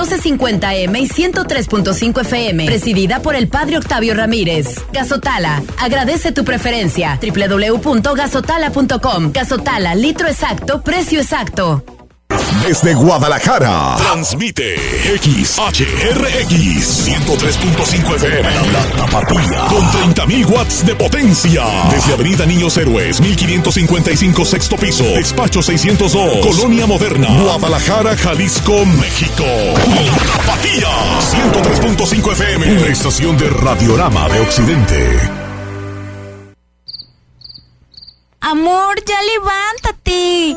1250M y 103.5 FM, presidida por el padre Octavio Ramírez. Gasotala, agradece tu preferencia. www.gasotala.com. Gasotala, litro exacto, precio exacto. Desde Guadalajara, transmite XHRX 103.5 FM. La Tapatía. Con 30.000 watts de potencia. Desde Avenida Niños Héroes, 1555 sexto piso. Despacho 602. Colonia Moderna. Guadalajara, Jalisco, México. La Tapatía. 103.5 FM. Una estación de Radiorama de Occidente. Amor, ya levántate.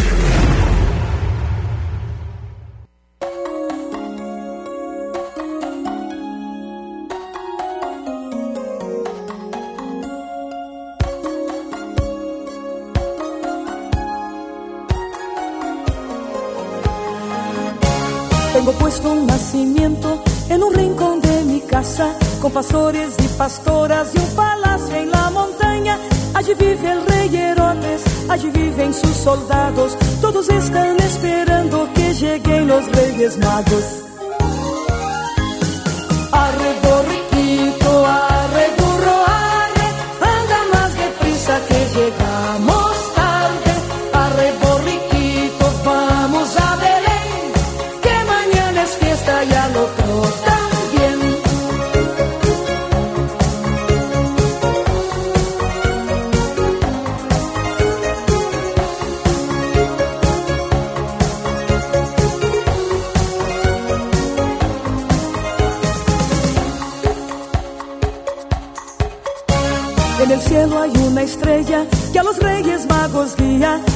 Con pastores y pastoras y un palacio en la montaña. Allí vive el rey Herodes, allí viven sus soldados, todos están esperando que lleguen los reyes magos. Arre, borriquito,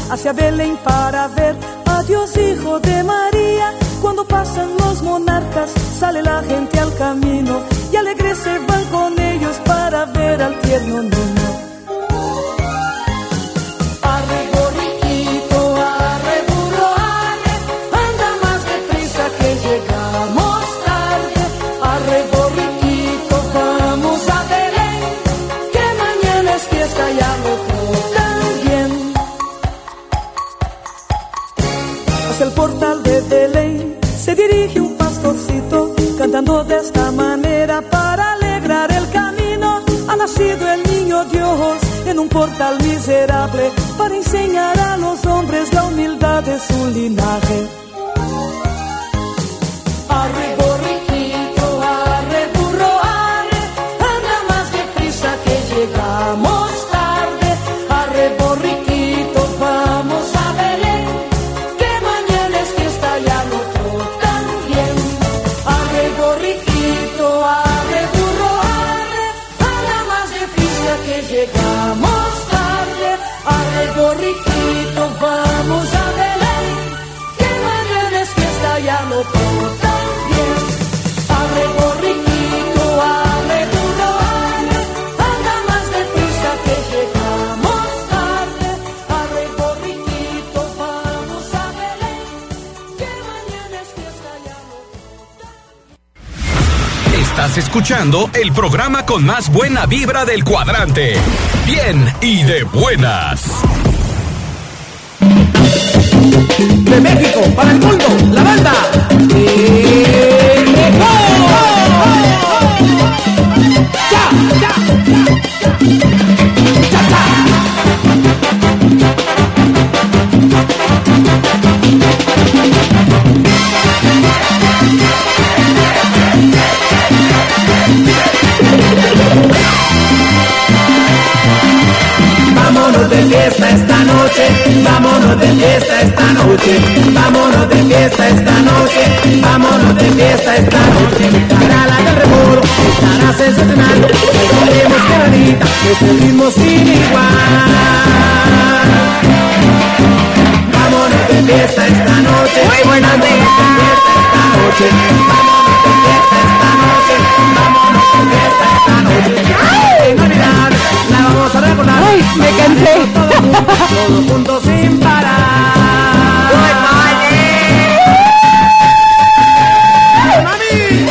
hacia Belén para ver a Dios Hijo de María. Escuchando el programa con más buena vibra del cuadrante. Bien y de buenas. De México para el mundo, la banda. ¡Ya! ¡Ya! Vámonos Vámonos de fiesta esta noche, vámonos de fiesta esta noche, vámonos de fiesta esta noche, vámonos de fiesta esta noche. Para la del remoro, estará sensacional, queremos quebradita, ese ritmo sin igual. Vámonos de fiesta esta noche, Muy buenos vámonos de días. fiesta esta noche, vámonos me cansé. Todos juntos, sin parar. ¡Mami!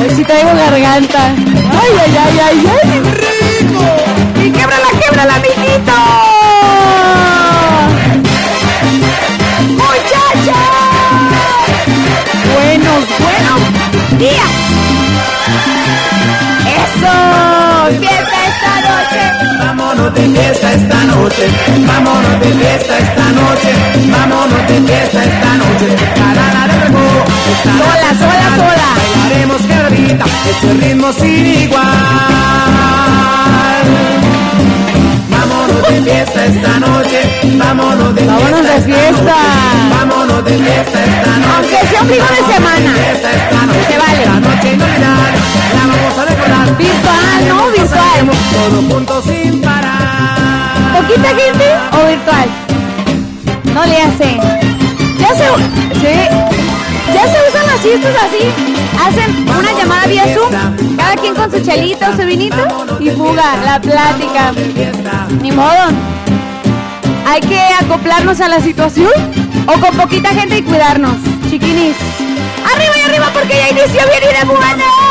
Hoy sí traigo garganta. Ay, ay, ay, ay, ay. ¡Rico! ¡Y québrala, québrala, amiguito! Buenos, buenos días. ¡Eso! ¡Fiesta esta noche! Vámonos de fiesta esta noche, vámonos de fiesta esta noche, vámonos de fiesta esta noche. Para la de remoro, Sola, sola, sola. Bailaremos quebradita, ese ritmo sin igual. Vámonos de fiesta esta noche, vámonos de Vámonos fiesta. de esta fiesta. Vámonos de fiesta esta noche. Aunque sea un fin de vámonos semana. fiesta esta noche. Se vale. La noche inolvidable, la vamos a recordar. Virtual, ¿no? Virtual. Todos juntos sin parar. ¿Poquita gente o virtual? No le hace. Ya se, sí, ya se usan las fiestas así. Hacen una llamada vía Zoom, cada quien con su chelito, su vinito y fuga, la plática. Ni modo. Hay que acoplarnos a la situación o con poquita gente y cuidarnos. Chiquinis. Arriba y arriba porque ya inició bien y de buena.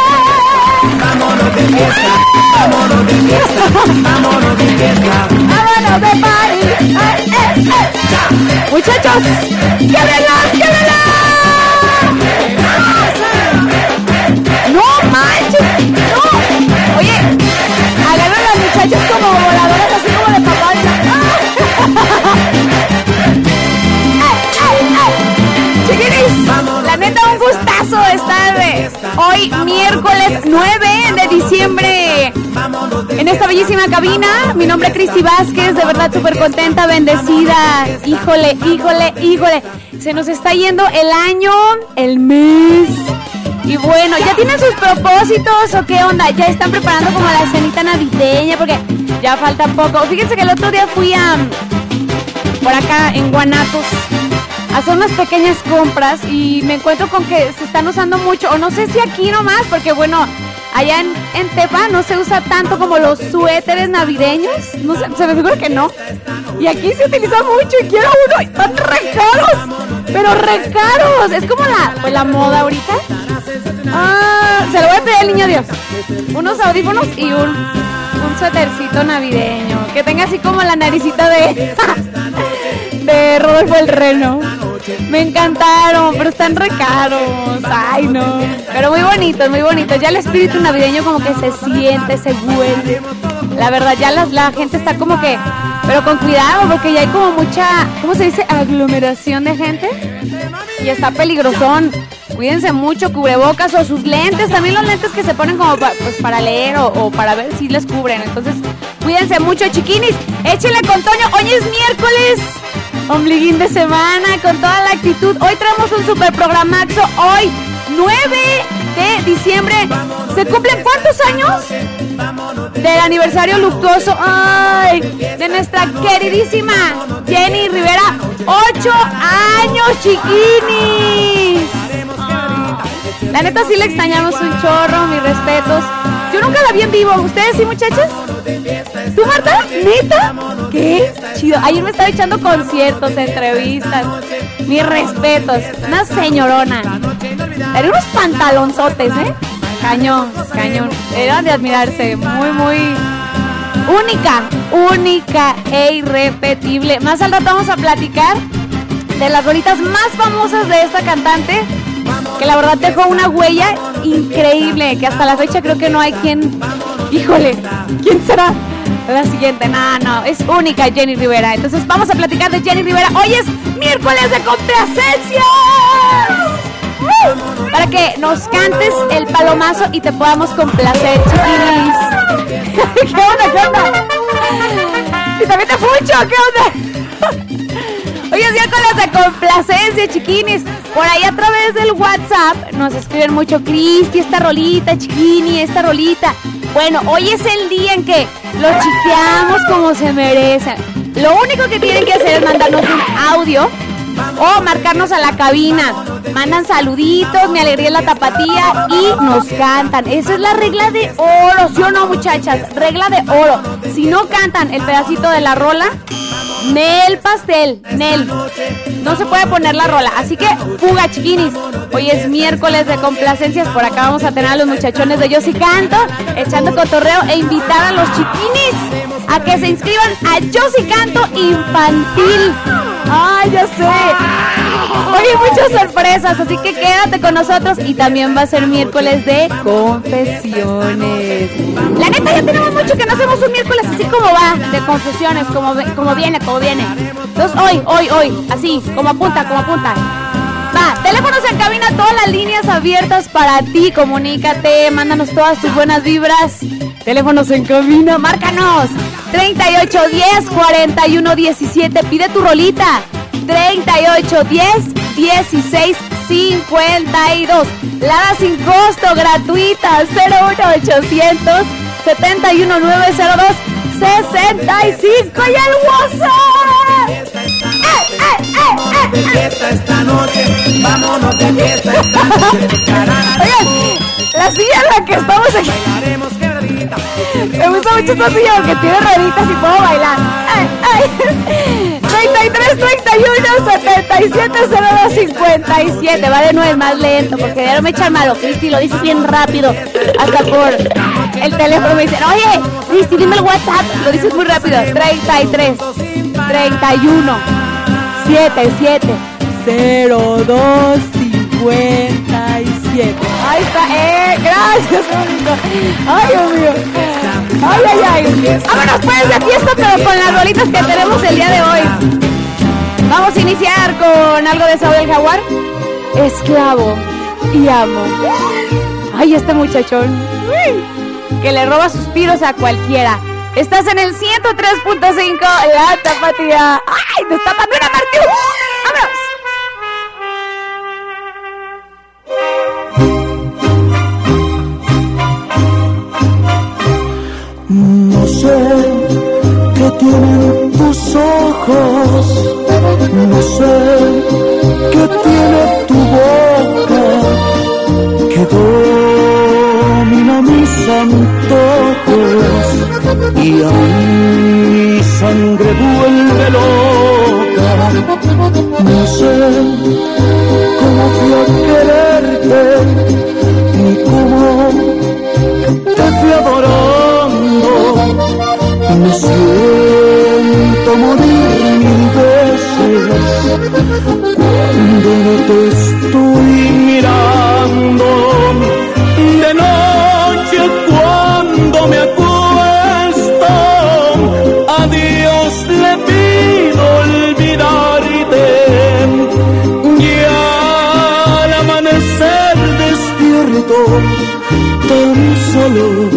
Vámonos de fiesta, vámonos de fiesta, vámonos de fiesta. ¡Vámonos de party! ¡Ay, eh, eh! Muchachos, ¡québrenlas, québrenlas! ¡No manches! ¡No! Oye, agarran a las muchachas como voladoras así como de papá. Chiquinis, la neta un gustazo estar eh, hoy miércoles 9 de diciembre en esta bellísima cabina. Mi nombre es Cristi Vázquez, de verdad súper contenta, bendecida. Híjole, híjole, híjole. Se nos está yendo el año, el mes. Y bueno, ¿ya tienen sus propósitos o qué onda? ¿Ya están preparando como la cenita navideña? Porque ya falta poco. Fíjense que el otro día fui a por acá en Guanatos hacer unas pequeñas compras y me encuentro con que se están usando mucho, o no sé si aquí nomás, porque bueno, allá en, en Tepa no se usa tanto como los suéteres navideños, no sé, se me figura que no. Y aquí se utiliza mucho y quiero uno, y están re caros, pero re caros, es como la, pues, la moda ahorita. Ah, se lo voy a pedir al niño Dios. Unos audífonos y un, un suétercito navideño. Que tenga así como la naricita de. de Rodolfo el Reno. Me encantaron, pero están re caros. Ay, no. Pero muy bonitos, muy bonitos. Ya el espíritu navideño como que se siente, se vuelve. La verdad, ya la, la gente está como que. Pero con cuidado, porque ya hay como mucha. ¿Cómo se dice? Aglomeración de gente. Y está peligrosón. Cuídense mucho, cubrebocas o sus lentes, también los lentes que se ponen como pa- pues, para leer o, o para ver si les cubren. Entonces, cuídense mucho, chiquinis. Échenle con Toño. Hoy es miércoles, ombliguín de semana, con toda la actitud. Hoy traemos un super programaxo. Hoy, 9 de diciembre. ¿Se cumplen cuántos años? Del aniversario luctuoso. De nuestra queridísima Jenny Rivera. 8 años, chiquinis. La neta sí le extrañamos un chorro, mis respetos. Yo nunca la vi en vivo. ¿Ustedes sí, muchachas? ¿Tú, Marta? ¿Neta? ¿Qué? Chido. Ayer me estaba echando conciertos, entrevistas. Mis respetos. Una señorona. Eran unos pantalonzotes, ¿eh? Cañón, cañón. Eran de admirarse. Muy, muy única, única e irrepetible. Más al rato vamos a platicar de las rolitas más famosas de esta cantante, que la verdad dejó una huella increíble, que hasta la fecha creo que no hay quien, híjole, ¿quién será? La siguiente, no, no, es única Jenny Rivera. Entonces vamos a platicar de Jenny Rivera. Hoy es miércoles de complacencias. ¡Uh! Para que nos cantes el palomazo y te podamos complacer, chiquinis. ¿Qué onda, qué onda? mucho! ¿Qué onda? Hoy es miércoles de complacencia, chiquinis. Por ahí a través del WhatsApp nos escriben mucho, Cristi, esta rolita, chiquini, esta rolita. Bueno, hoy es el día en que los chiqueamos como se merecen. Lo único que tienen que hacer es mandarnos un audio o marcarnos a la cabina. Mandan saluditos, mi alegría la tapatía y nos cantan. Esa es la regla de oro, ¿sí o no, muchachas? Regla de oro. Si no cantan el pedacito de la rola, Nel pastel, Nel. No se puede poner la rola. Así que, fuga, chiquinis. Hoy es miércoles de complacencias. Por acá vamos a tener a los muchachones de Yo Canto, echando cotorreo e invitar a los chiquinis a que se inscriban a Yo sí Canto Infantil. ¡Ay, ya sé! Hay muchas sorpresas, así que quédate con nosotros y también va a ser miércoles de confesiones. La neta, ya tenemos mucho que no hacemos un miércoles así como va, de confesiones, como, como viene, como viene. Entonces, hoy, hoy, hoy, así, como apunta, como apunta. Va, teléfonos en cabina, todas las líneas abiertas para ti. Comunícate, mándanos todas tus buenas vibras. Teléfonos en cabina, márcanos. 3810 4117. Pide tu rolita. 3810 16 52. Lada sin costo, gratuita. 01800 71902 65 y el WhatsApp. ¡Eh, eh, eh, esta noche, vámonos de fiesta esta noche. La silla en la que estamos aquí. Me gusta mucho esta silla porque tiene rueditas y puedo bailar. Ay, ay. 33, 31, 77, 02, 57. Va de nuevo es más lento porque ya no me echan malo. Cristi, lo dices bien rápido. Hasta por el teléfono me dicen, oye, Cristi, dime el WhatsApp. Lo dices muy rápido. 33, 31, 77, 02, 57. Ahí está, eh, gracias, bonito. Ay, Dios mío. Ay, ay, ay. Vámonos pues de fiesta, pero con las rolitas que tenemos el día de hoy. Vamos a iniciar con algo de Saúl el Jaguar. Esclavo y amo. Ay, este muchachón. Que le roba suspiros a cualquiera. Estás en el 103.5, la tapatía. ¡Ay! ¡Destápame una Martín! ¡Vámonos! Sé qué tienen tus ojos, no sé qué tiene tu boca, que domina mis antojos y a mi sangre vuelve loca. No sé cómo fui a quererte, ni cómo te fui adorando. Me siento morir mil veces cuando no te estoy mirando. De noche cuando me acuesto, a Dios le pido olvidarte. Y al amanecer despierto, tan solo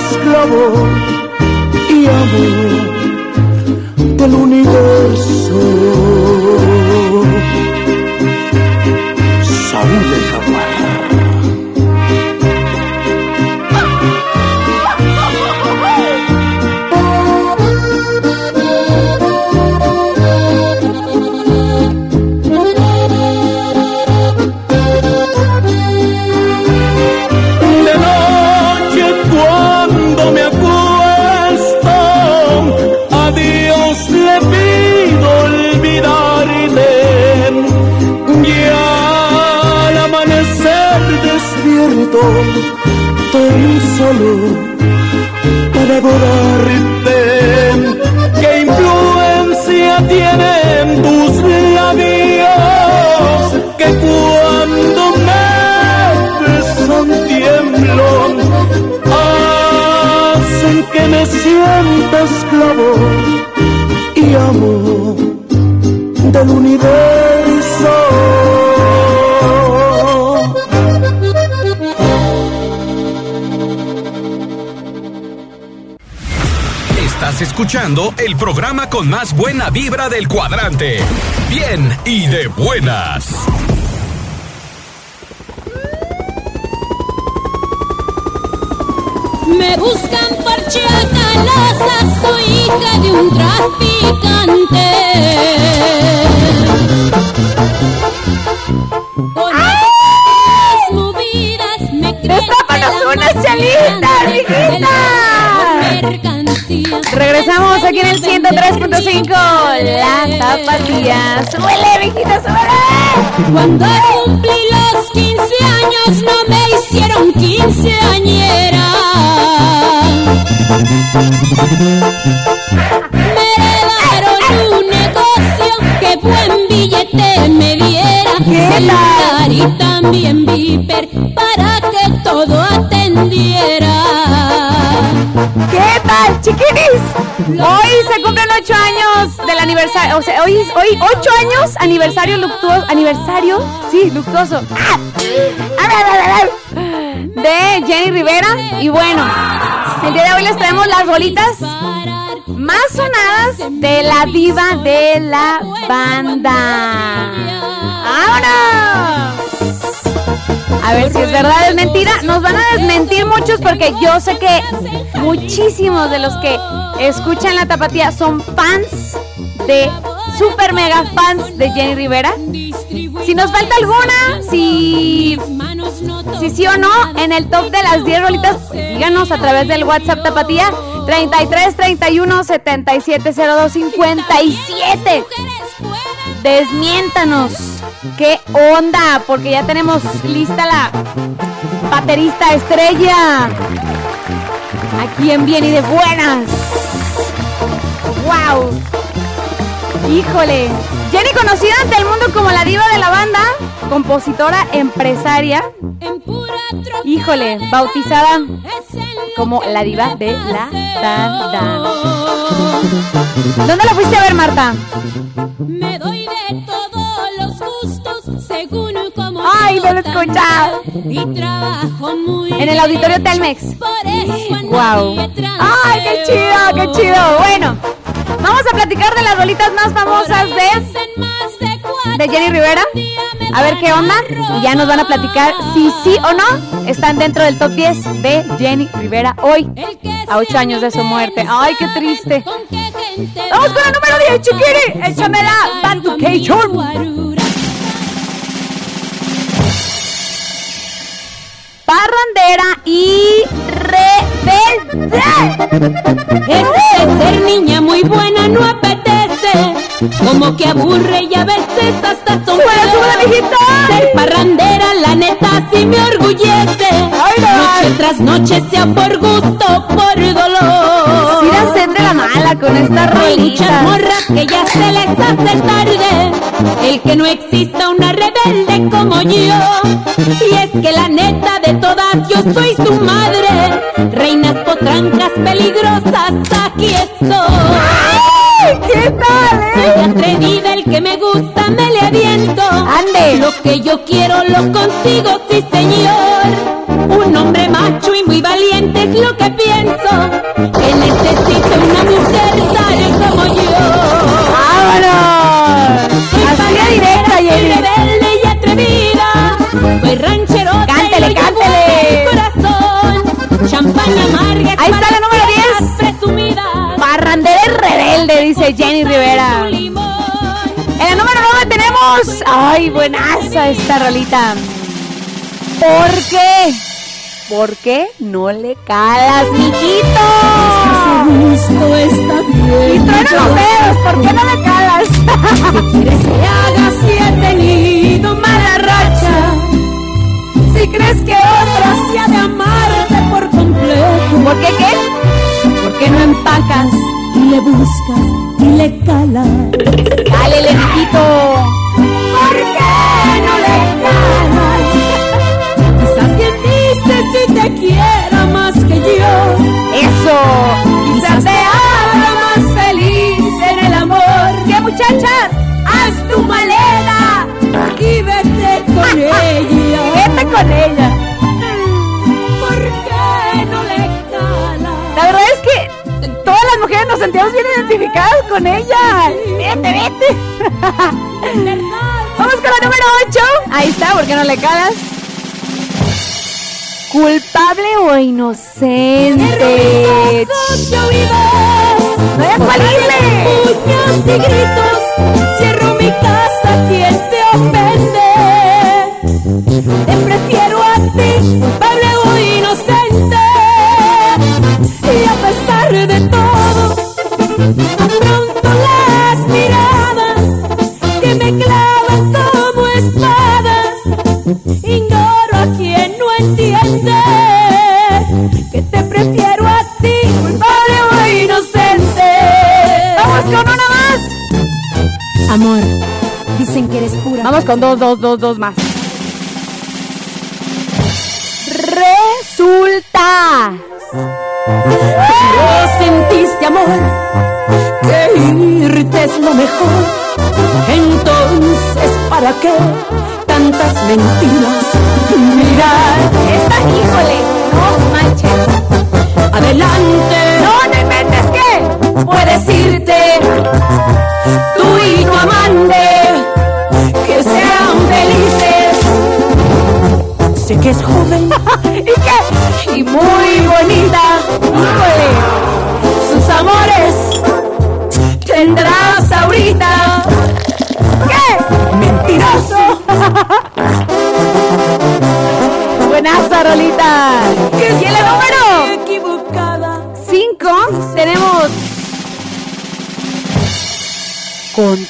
esclavo despierto, tan solo para adorarte. ¿Qué influencia tienen tus labios que cuando me besan tiemblo? Hacen que me siento esclavo escuchando el programa con más buena vibra del cuadrante. Bien y de buenas. Me buscan por chacalosa, soy hija de un traficante. Con estas movidas me ¡Destápanos una chelita, mijita! Regresamos aquí en el 103.5 La Tapatía ¡Súbele, mijita, súbele! Cuando cumplí los 15 años no me hicieron quinceañera. Me heredaron un negocio que buen billete me diera. Celular y también viper para que todo atendiera. ¿Qué tal, chiquinis? Hoy se cumplen ocho años del aniversario, o sea, hoy, hoy ocho años aniversario luctuoso, aniversario, sí, luctuoso, ¡Ah! de Jenny Rivera. Y bueno, el día de hoy les traemos las bolitas más sonadas de la diva de la banda. ¡Vámonos! A ver si es verdad o es mentira. Nos van a desmentir muchos porque yo sé que muchísimos de los que escuchan la tapatía son fans de super mega fans de Jenny Rivera. Si nos falta alguna, si, si sí o no, en el top de las 10 rolitas, díganos a través del WhatsApp tapatía 33 31 77 02 57. Desmiéntanos. ¿Qué onda? Porque ya tenemos lista la baterista estrella. Aquí en Bien y de Buenas. ¡Wow! Híjole. Jenny conocida ante el mundo como la diva de la banda, compositora, empresaria. Híjole, bautizada como la diva de la banda. ¿Dónde la fuiste a ver, Marta? Lo he escuchado! En el auditorio Telmex. ¡Wow! ¡Ay, qué chido, qué chido! Bueno, vamos a platicar de las rolitas más famosas de, de Jenny Rivera. A ver qué onda. Y ya nos van a platicar si sí o no están dentro del top 10 de Jenny Rivera hoy, a 8 años de su muerte. ¡Ay, qué triste! Vamos con el número 10, chiquiri. Échamela, Banducation. Parrandera y rebelde. Este ser niña muy buena no apetece. Como que aburre y a veces hasta son. Ser parrandera, la neta, sí me orgullece. Noche tras noche, sea por gusto, por dolor. Sí, la sed de la mala con esta Hay muchas rolita. morras que ya se les hace tarde. El que no como yo. Y es que la neta de todas, yo soy su madre. Reinas potrancas peligrosas, aquí estoy. ¿Qué tal, eh? Soy atrevida, el que me gusta me le aviento. Ande. Lo que yo quiero lo consigo, sí señor. Un hombre macho y muy valiente es lo que pienso. Que necesita una mujer tal como yo. Soy ranchero. Cántele, cántele. corazón. Champaña amarga. Ahí está la número 10. Presumida. Parrandera y rebelde, dice Jenny Rivera. En el número 9 tenemos. ¡Ay, buenaza esta rolita! ¿Por qué? ¿Por qué no le calas, mijito? Gusto está bien. Y truena los dedos, ¿por qué no le calas? quieres que haga si he tenido mala racha? si crees que otra se ha de amarte por completo. ¿Por qué qué? ¿Por qué no empacas y le buscas y le calas? ¡Dale, lentito! ¿Por qué no le calas? Quizás bien dices si te quiera más que yo. ¡Eso! Quizás te haga más feliz en el amor. ¡Qué muchachas! ¡Haz tu maleta y vete con ella! con ella. ¿Por no le? La verdad es que todas las mujeres nos sentíamos bien identificadas con ella. Vete, vete. Vamos con la número 8. Ahí está, ¿por qué no le calas? culpable o inocente. ¡No hay Puños y gritos, cierro mi casa, Amor, dicen que eres pura. Vamos con dos, dos, dos, dos más. Resulta. No sentiste amor, que irte es lo mejor. Entonces, ¿para qué tantas mentiras? Mira, Esta, híjole, no manches. adelante. No, no. Puedes irte, tú y tu amante, que sean felices. Sé que es joven ¿Y qué? y muy bonita. Sus amores tendrás ahorita. ¿Qué?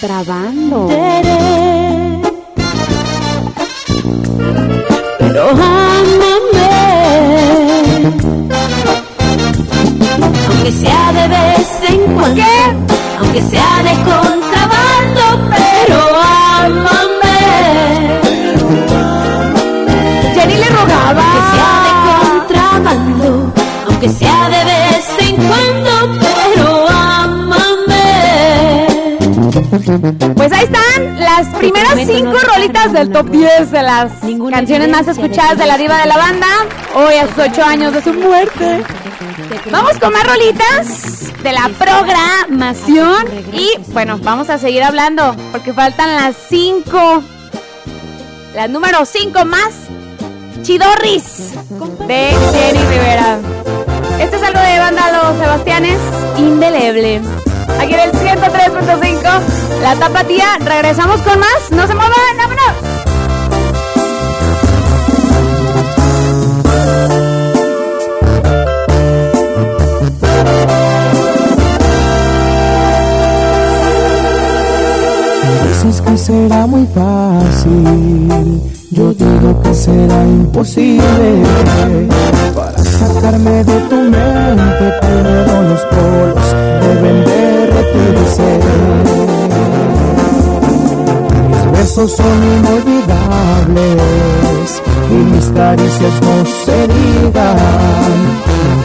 Contrabando. Pero ámame. Aunque sea de vez en cuando. ¿Qué? Aunque sea de contrabando, pero ámame. Jenny le rogaba. Aunque sea de contrabando, aunque sea de Pues ahí están las primeras momento cinco rolitas del top ninguna 10 de las canciones más escuchadas de la diva de la banda. Hoy a sus ocho años de su muerte. Vamos con más rolitas de la programación. Y bueno, vamos a seguir hablando porque faltan las cinco. Las número cinco más chidorris de Jenny Rivera. Este es algo de banda Los Sebastianes, indeleble. Aquí en el 103.5, la tapatía. Regresamos con más. No se muevan, vámonos. Dices que será muy fácil, yo digo que será imposible. Para sacarme de tu mente, primero los polos deben derretirse. Besos son inolvidables y mis caricias no se digan.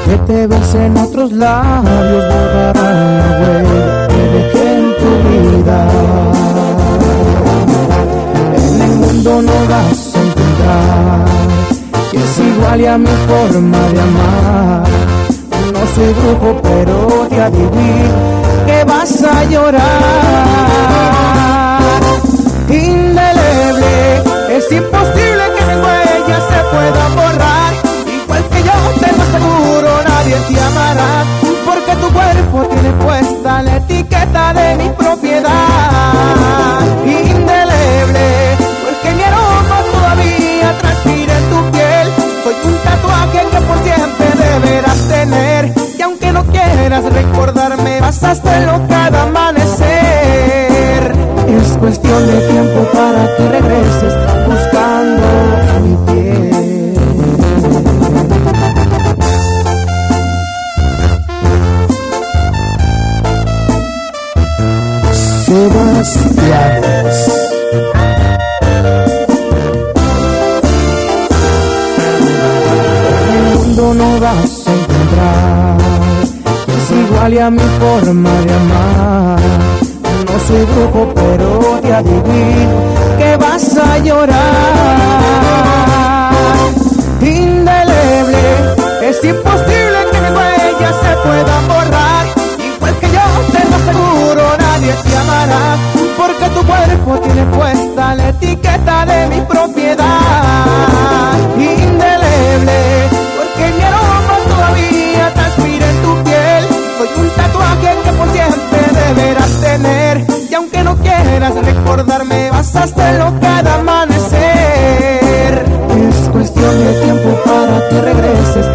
Que te besen otros labios, borrarán la huella que dejé en tu vida. En el mundo no vas a encontrar que es igual y a mi forma de amar. No soy brujo, pero te adivino que vas a llorar. Indeleble, es imposible que mi huella se pueda borrar. Igual que yo te lo aseguro, nadie te amará. Porque tu cuerpo tiene puesta la etiqueta de mi propiedad. Indeleble, porque mi aroma todavía transpira en tu piel. Soy un tatuaje que por siempre deberás tener. Y aunque no quieras recordarme, vas a hacerlo cada amanecer. Es cuestión de tiempo para que regreses buscando mi piel. Sebastián. No vas a encontrar es igual y a mi forma de amar soy brujo, pero te adivino que vas a llorar. Indeleble, es imposible que mi huella se pueda borrar. Igual que yo te lo aseguro, nadie te amará, porque tu cuerpo tiene puesta la etiqueta de mi propiedad. Indeleble, porque mi aroma todavía transpira en tu piel. Soy un tatu recordarme vas a hacerlo cada amanecer. Es cuestión de tiempo para que regreses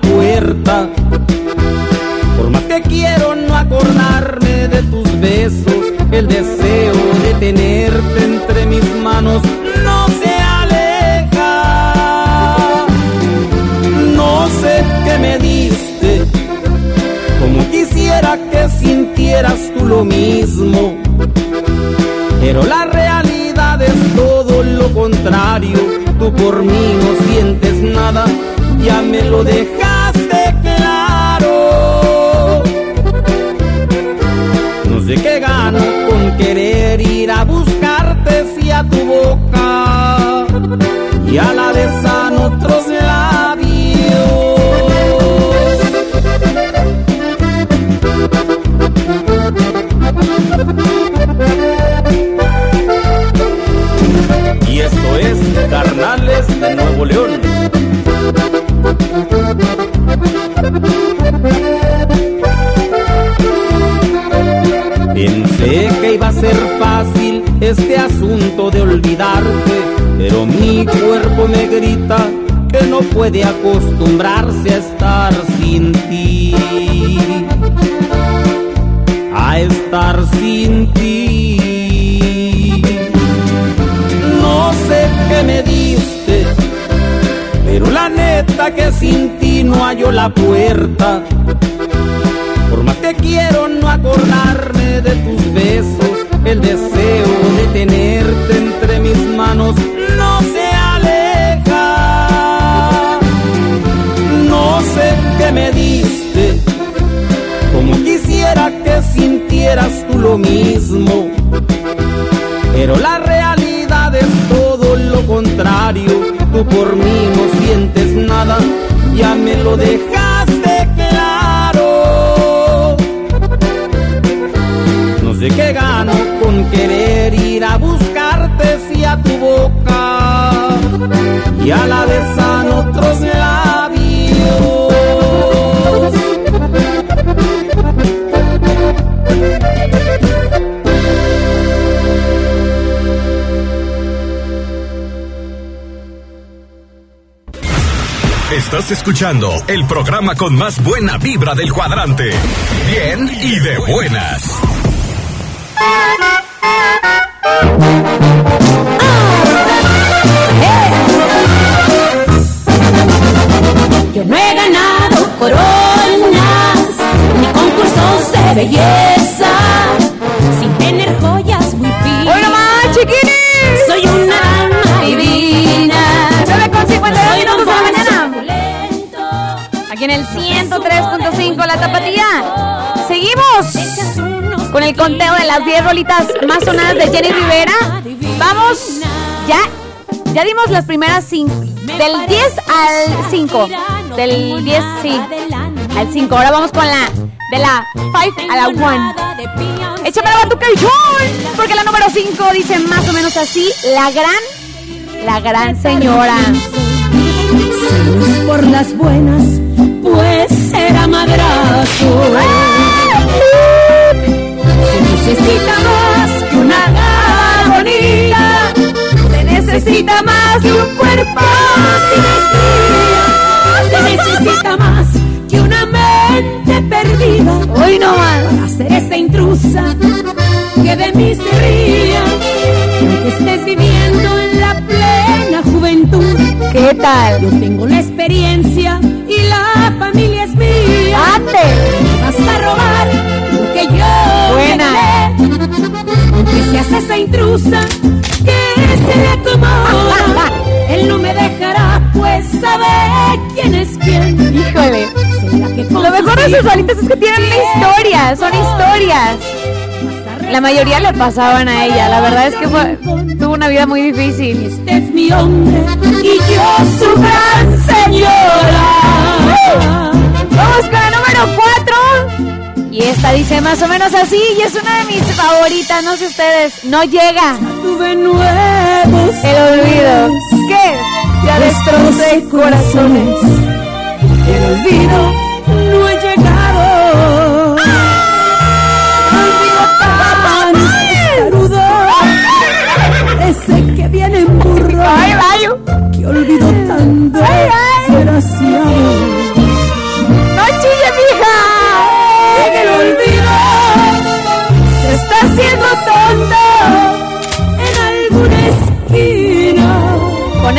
Puerta. Por más que quiero no acordarme de tus besos, el deseo de tenerte entre mis manos no se aleja. No sé qué me diste, como quisiera que sintieras tú lo mismo. Pero la realidad es todo lo contrario, tú por mí no sientes nada, ya me lo dejaste León. Pensé que iba a ser fácil este asunto de olvidarte, pero mi cuerpo me grita que no puede acostumbrarse a estar sin ti. A estar sin ti. Que sin ti no hallo la puerta. Por más que quiero no acordarme de tus besos, el deseo de tenerte entre mis manos no se aleja. No sé qué me diste, como quisiera que sintieras tú lo mismo. Pero la realidad es todo lo contrario, tú por mí Escuchando el programa con más buena vibra del cuadrante. Bien y de buenas. Yo no he ganado coronas ni concursos de belleza Seguimos con el conteo de las 10 rolitas más sonadas de Jenny Rivera. Vamos, ya, ya dimos las primeras 5. Del 10 al 5. Del 10, sí. Al 5. Ahora vamos con la De la 5 a la 1. Échame la batuca. Porque la número 5 dice más o menos así. La gran, la gran señora. Por las buenas, madrazo. Se necesita más que una cara bonita. Se necesita más de un cuerpo sin Se necesita más que una mente perdida. Hoy no más. Para ser esa intrusa que de mí se ría. Que estés viviendo en la plena juventud. ¿Qué tal? Yo tengo la experiencia Me vas a robar lo que yo Buena. Aunque seas esa intrusa que se le acomoda. Él no me dejará, pues sabe quién es quién. Híjole. Lo mejor de sus solitas es que tienen una historia, son historias. La mayoría le pasaban a ella, la verdad es que fue- tuvo una vida muy difícil. Este es mi hombre y yo su gran señora. Vamos con la número 4. Y esta dice más o menos así, y es una de mis favoritas, no sé ustedes. No llega. Tuve nuevos El olvido. ¿Qué? Ya destrocé corazones. El olvido no ha llegado. Olvido tan testarudo. Ese que viene en burro. ¡Ay, rayo! Que olvido tan desgraciado.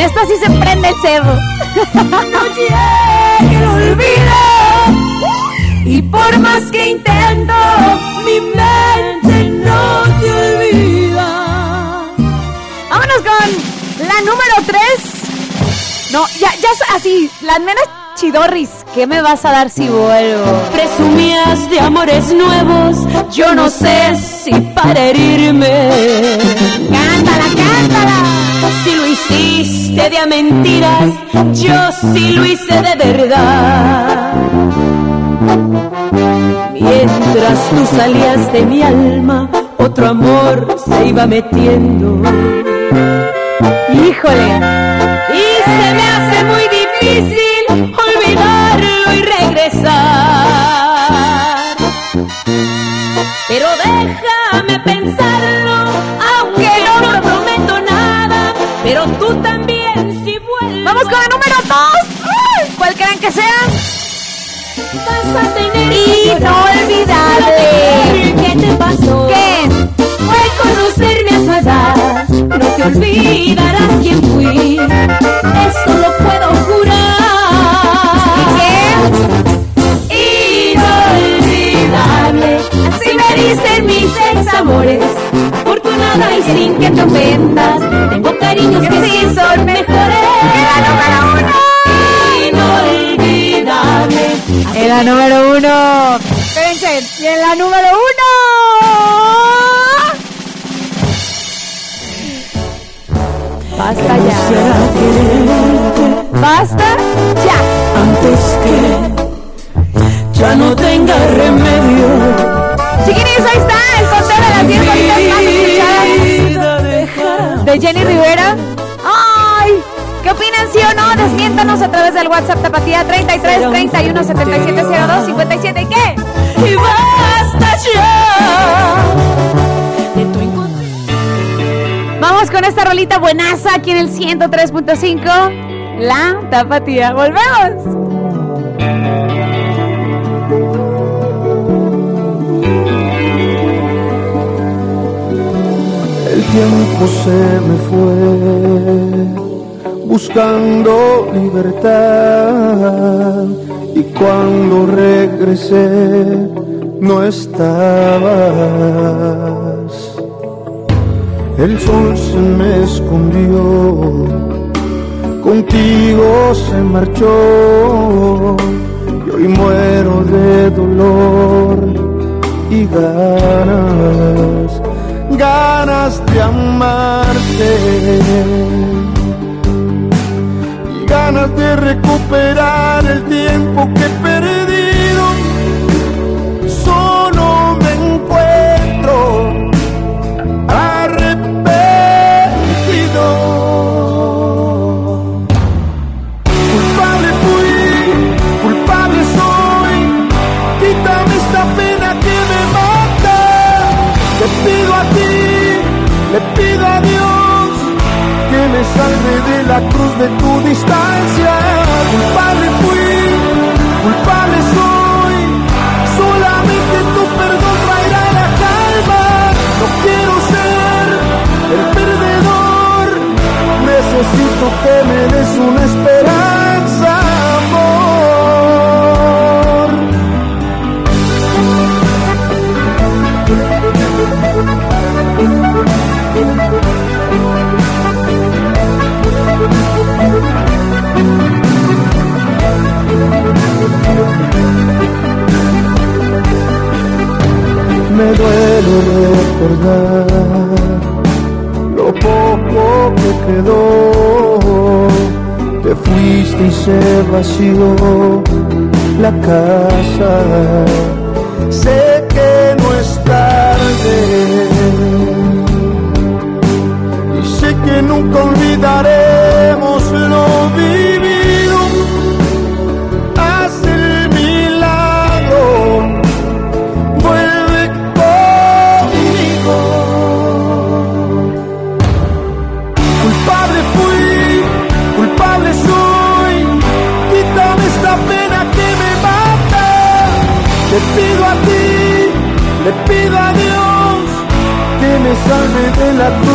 Esta sí se prende el cerro. No llega el olvido y por más que intento mi mente no te olvida. Vámonos con la número 3. No, ya, ya es así, las menos chidorris. ¿Qué me vas a dar si vuelvo? Presumías de amores nuevos, yo no sé si para herirme. Cántala, cántala. Si lo hiciste de a mentiras, yo sí lo hice de verdad. Mientras tú salías de mi alma, otro amor se iba metiendo. Híjole. Y se me hace muy difícil olvidarlo y regresar. Pero déjame pensarlo, tú también si vuelves. Vamos con la número 2. ¿Cuál creen que sea? Vas a tener Inolvidable. ¿Qué te pasó? ¿Qué? Fue conocerme a tu edad. No te olvidarás quién fui. Eso lo puedo jurar. ¿Qué? Inolvidable. Así me dicen mis ex amores. Afortunada y sin que te ofendas. Tengo cariños que sí son mejores. Inolvidable. En la número 1. Espérense. Y en la número 1. Basta ya. Basta ya. antes que ya no tenga remedio. Chiquillos, ahí está el conteo de las 10 bonitas de Jenny Rivera. ¡Ay! ¿Qué opinan, sí o no? Desmiéntanos a través del WhatsApp Tapatía 33 31 77 02 57. ¿Y qué? Y basta ya. Vamos con esta rolita buenaza aquí en el 103.5. La Tapatía. ¡Volvemos! Tiempo se me fue buscando libertad. Y cuando regresé no estabas. El sol se me escondió, contigo se marchó. Y hoy muero de dolor y ganas, ganas de amarte. Y ganas de recuperar el tiempo que la cruz de tu distancia. Culpable fui, culpable soy. Solamente tu perdón traerá la calma. No quiero ser el perdedor. Necesito que me des un espejo. se vació la casa. Se la cruz.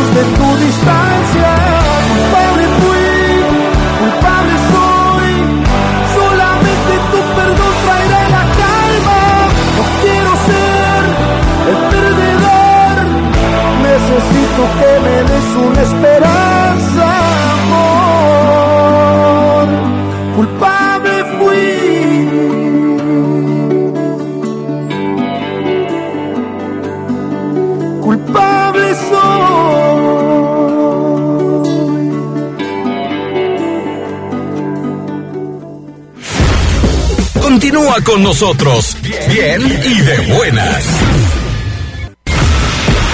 Con nosotros, bien y de buenas.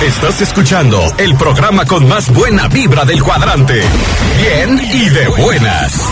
Estás escuchando el programa con más buena vibra del cuadrante, bien y de buenas.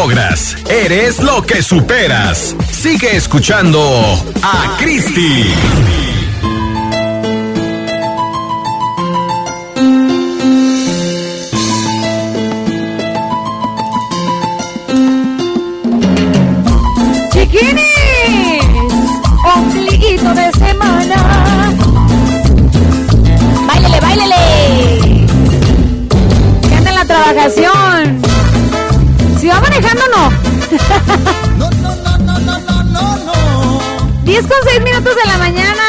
Logras, eres lo que superas. Sigue escuchando a Cristi. ¡Chiquinis! Ombliguito de semana. ¡Báilele, báilele! ¿Qué anda la trabajación? Manejando, no. No, no, no, no, no, no, no. 10 con 6 minutos de la mañana.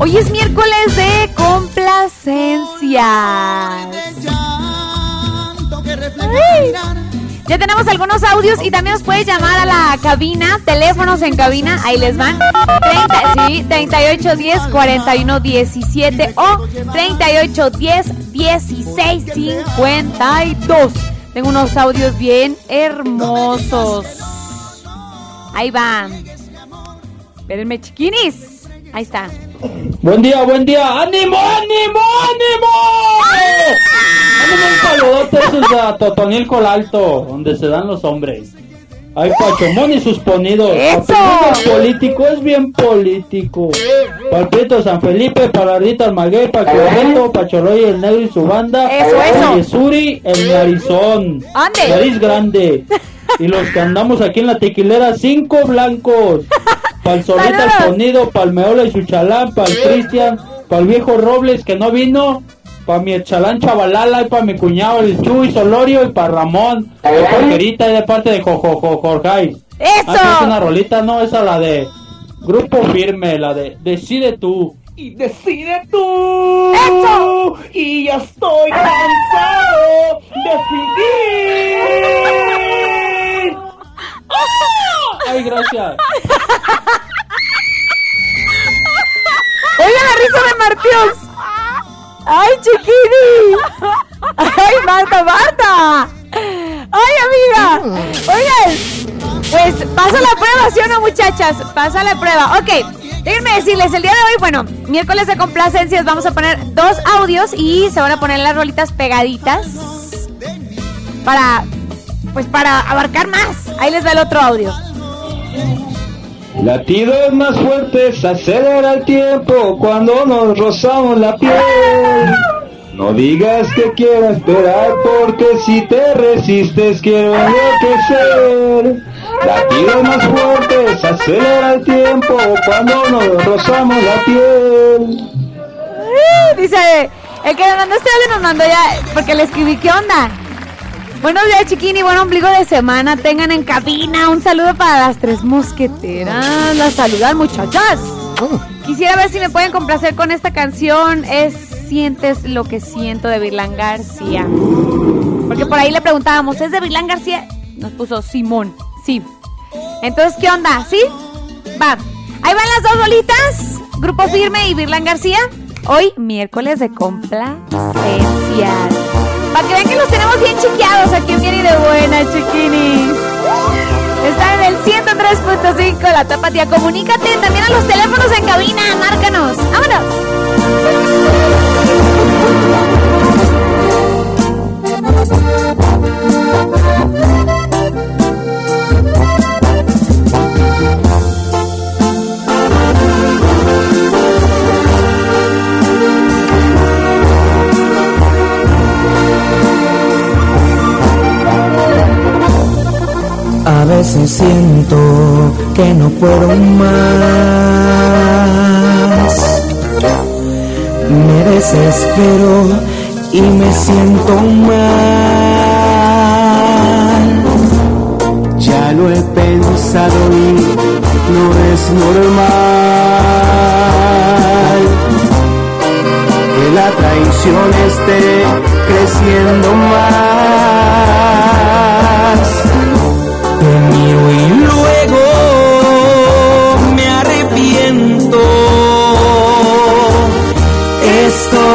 Hoy es miércoles de complacencias. Ay. Ya tenemos algunos audios y también nos puedes llamar a la cabina, teléfonos en cabina, ahí les van. 30, sí, 3810 4117 o 3810 1652. Tengo unos audios bien hermosos. Ahí van. Espérenme, chiquinis. Ahí está. Buen día, buen día. ¡Ánimo, ánimo, ánimo! Ánimo un saludote a esos de Totonilco Alto, donde se dan los hombres. Ay, Pachomón y sus ponidos. ¡Eso! El político es bien político. Palpito San Felipe, Palardita el Maguey, Pachoreto, Pacholoy el Negro y su banda. Eso, eso. Y Suri el Narizón. Ande. Nariz grande. Y los que andamos aquí en la tequilera, cinco blancos. Pa'l Soleta el. Ponido, pa'l Meola y su chalán, pa'l Cristian, pa'l viejo Robles que no vino, pa' mi chalán Chavalala y pa' mi cuñado el Chuy Solorio y pa' Ramón, la porquerita de parte de Jorge. ¡Eso! Ah, es una rolita, no, esa la de Grupo Firme, la de Decide tú. Y decide tú. ¡Eso! Y ya estoy cansado de seguir. Ay, gracias. Oigan la risa de Martios. ¡Ay, chiquini! ¡Ay, Marta, Marta! ¡Ay, amiga! Oigan, pues pasa la prueba, ¿sí o no, muchachas? Pasa la prueba. Ok, déjenme decirles, el día de hoy, bueno, miércoles de complacencias, vamos a poner dos audios y se van a poner las rolitas pegaditas para, pues para abarcar más. Ahí les va el otro audio. Latidos más fuertes, acelera el tiempo cuando nos rozamos la piel. No digas que quiero esperar porque si te resistes quiero enloquecer. Latidos más fuertes, acelera el tiempo cuando nos rozamos la piel. Dice, el que audio nos mandó ya, porque le escribí, ¿qué onda? Buenos días, chiquini, buen ombligo de semana. Tengan en cabina un saludo para las tres mosqueteras. Las saludan, muchachas. Quisiera ver si me pueden complacer con esta canción. Es Sientes lo que siento de Virlán García. Porque por ahí le preguntábamos, ¿es de Virlán García? Nos puso Simón. Sí. Entonces, ¿qué onda? ¿Sí? Va. Ahí van las dos bolitas. Grupo Firme y Virlán García. Hoy, miércoles de complacencias. Para que vean que los tenemos bien chiqueados aquí en Bien y de Buena, chiquinis. Están en el 103.5 La Tapatía. Comunícate también a los teléfonos en cabina. Márcanos. ¡Vámonos! Veces siento que no puedo más. Me desespero y me siento mal. Ya lo he pensado y no es normal que la traición esté creciendo más.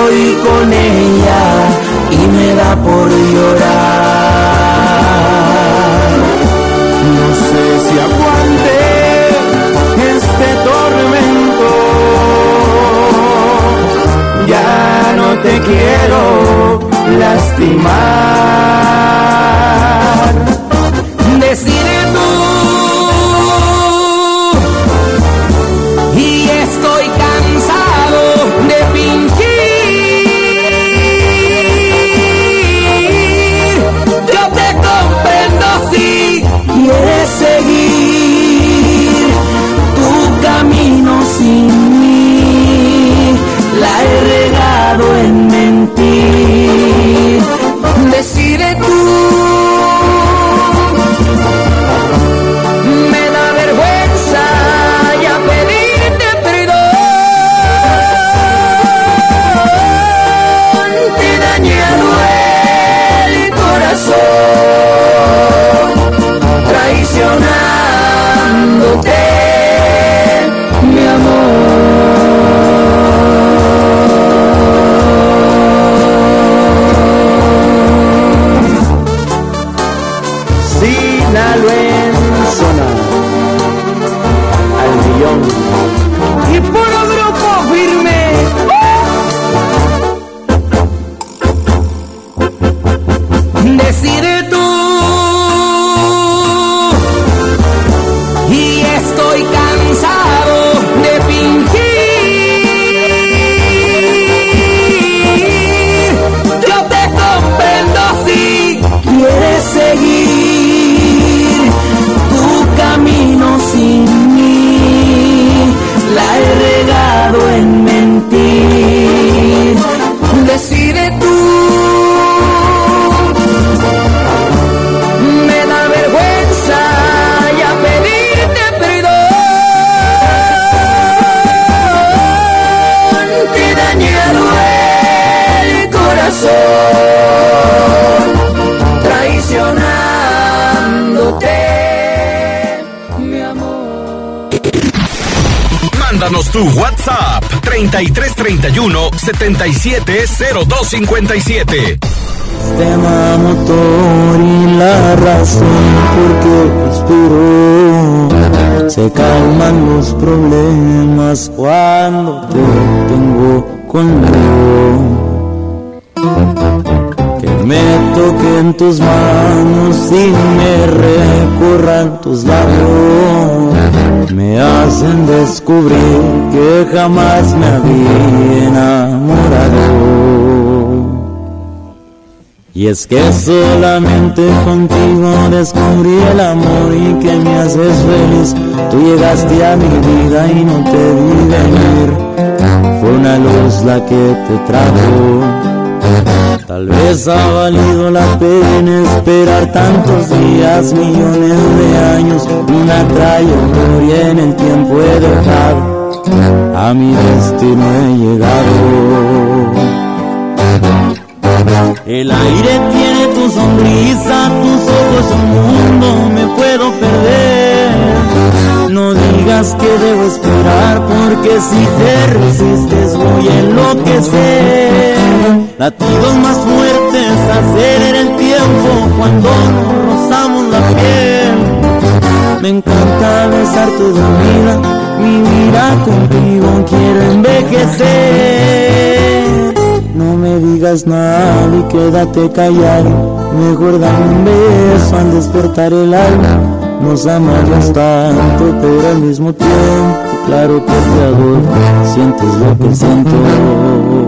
Estoy con ella y me da por llorar. No sé si aguante este tormento. Ya no te quiero lastimar. traicionándote, 3331 770257. Sistema motor y la razón por qué respiro. Se calman los problemas cuando te tengo conmigo. Que me toquen tus manos y me recorran tus labios. Me hacen descubrir que jamás me había enamorado. Y es que solamente contigo descubrí el amor y que me haces feliz. Tú llegaste a mi vida y no te vi venir. Fue una luz la que te trajo. Tal vez ha valido la pena esperar tantos días, millones de años, una trayectoria en el tiempo he dejado. A mi destino he llegado. El aire tiene tu sonrisa, tus ojos un mundo, me puedo perder. No digas que debo esperar, porque si te resistes voy a enloquecer. Aceleran el tiempo cuando nos rozamos la piel. Me encanta besar tu dormida, mi vida contigo quiero envejecer. No me digas nada y quédate callado. Mejor dame un beso al despertar el alma. Nos amamos tanto, pero al mismo tiempo, claro que te adoro. Sientes lo que siento.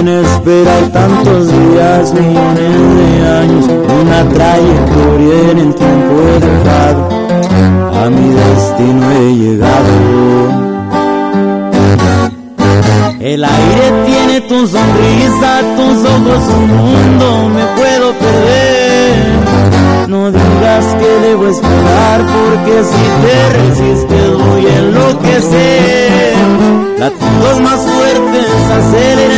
Pena esperar tantos días, millones de años, una trayectoria en el tiempo he dejado, a mi destino he llegado. El aire tiene tu sonrisa, tus ojos un mundo, me puedo perder. No digas que debo esperar, porque si te resistes voy a enloquecer. Latidos más fuertes aceleran